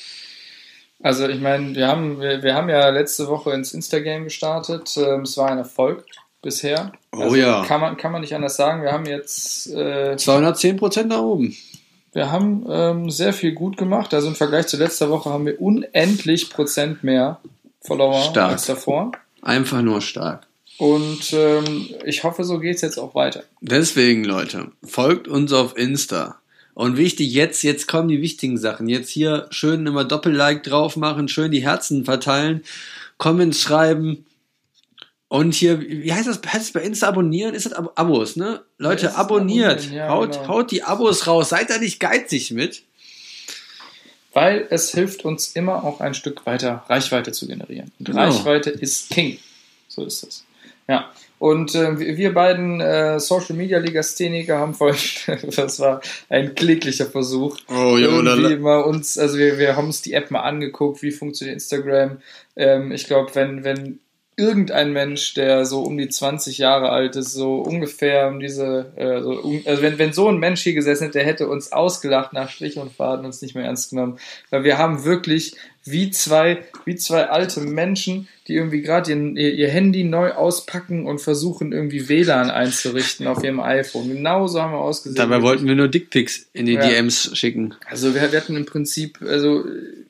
Also ich meine, wir haben, wir, wir haben ja letzte Woche ins Instagram gestartet. Ähm, es war ein Erfolg. bisher. Oh Also ja. Kann man, kann man nicht anders sagen. Wir haben jetzt äh, 210 Prozent nach oben. Wir haben ähm, sehr viel gut gemacht. Also im Vergleich zu letzter Woche haben wir unendlich Prozent mehr Follower Stark. als davor. Einfach nur stark. Und ähm, ich hoffe, so geht's jetzt auch weiter. Deswegen, Leute, folgt uns auf Insta. Und wichtig, jetzt, jetzt kommen die wichtigen Sachen. Jetzt hier schön immer Doppel-Like drauf machen, schön die Herzen verteilen, Comments schreiben. Und hier, wie heißt das, heißt das bei Insta abonnieren? Ist das Ab Abos, ne? Leute, Ja, abonniert. ja, haut, genau. haut die Abos raus. Seid da nicht geizig mit. Weil es hilft uns immer auch ein Stück weiter Reichweite zu generieren. Und Genau. Reichweite ist King. So ist es. Ja. Und äh, wir- beiden äh, Social Media Legastheniker haben vorhin, das war ein kläglicher Versuch, Oh, irgendwie mal uns, also wir, wir haben uns die App mal angeguckt, wie funktioniert Instagram. Ähm, ich glaube, wenn, wenn irgendein Mensch, der so um die 20 Jahre alt ist, so ungefähr um diese, äh, so, um, also wenn, wenn so ein Mensch hier gesessen hätte, der hätte uns ausgelacht nach Strich und Faden uns nicht mehr ernst genommen. Weil wir haben wirklich wie zwei, wie zwei alte Menschen, die irgendwie gerade ihr, ihr, Handy neu auspacken und versuchen irgendwie WLAN einzurichten auf ihrem iPhone. Genauso haben wir ausgesehen. Dabei wollten wir nur Dickpics in die Ja. DMs schicken. Also wir, wir hatten im Prinzip, also äh,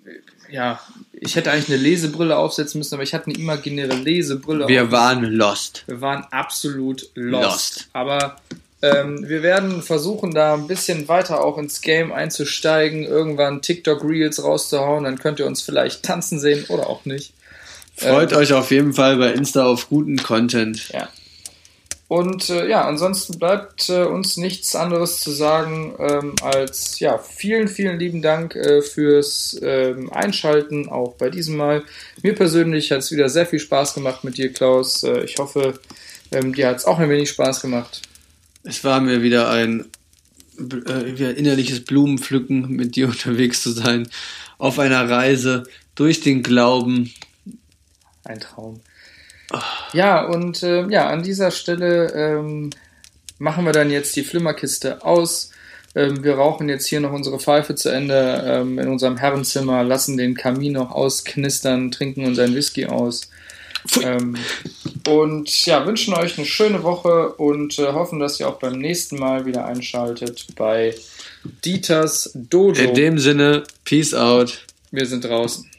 ja, ich hätte eigentlich eine Lesebrille aufsetzen müssen, aber ich hatte eine imaginäre Lesebrille. Wir auf. waren lost. wir waren absolut lost. Lost. Aber ähm, wir werden versuchen, da ein bisschen weiter auch ins Game einzusteigen, irgendwann TikTok Reels rauszuhauen, dann könnt ihr uns vielleicht tanzen sehen oder auch nicht. Freut Ähm, euch auf jeden Fall bei Insta auf guten Content. Ja. Und äh, ja, ansonsten bleibt äh, uns nichts anderes zu sagen ähm, als ja, vielen, vielen lieben Dank äh, fürs ähm, Einschalten, auch bei diesem Mal. Mir persönlich hat es wieder sehr viel Spaß gemacht mit dir, Klaus. Äh, ich hoffe, ähm, dir hat es auch ein wenig Spaß gemacht. Es war mir wieder ein äh, wieder innerliches Blumenpflücken, mit dir unterwegs zu sein. Auf einer Reise durch den Glauben. Ein Traum. Ja, und äh, ja, an dieser Stelle ähm, machen wir dann jetzt die Flimmerkiste aus. Ähm, wir rauchen jetzt hier noch unsere Pfeife zu Ende ähm, in unserem Herrenzimmer, lassen den Kamin noch ausknistern, trinken unseren Whisky aus. Ähm, und ja, wünschen euch eine schöne Woche und äh, hoffen, dass ihr auch beim nächsten Mal wieder einschaltet bei Dieters Dojo. In dem Sinne, Peace out. wir sind draußen.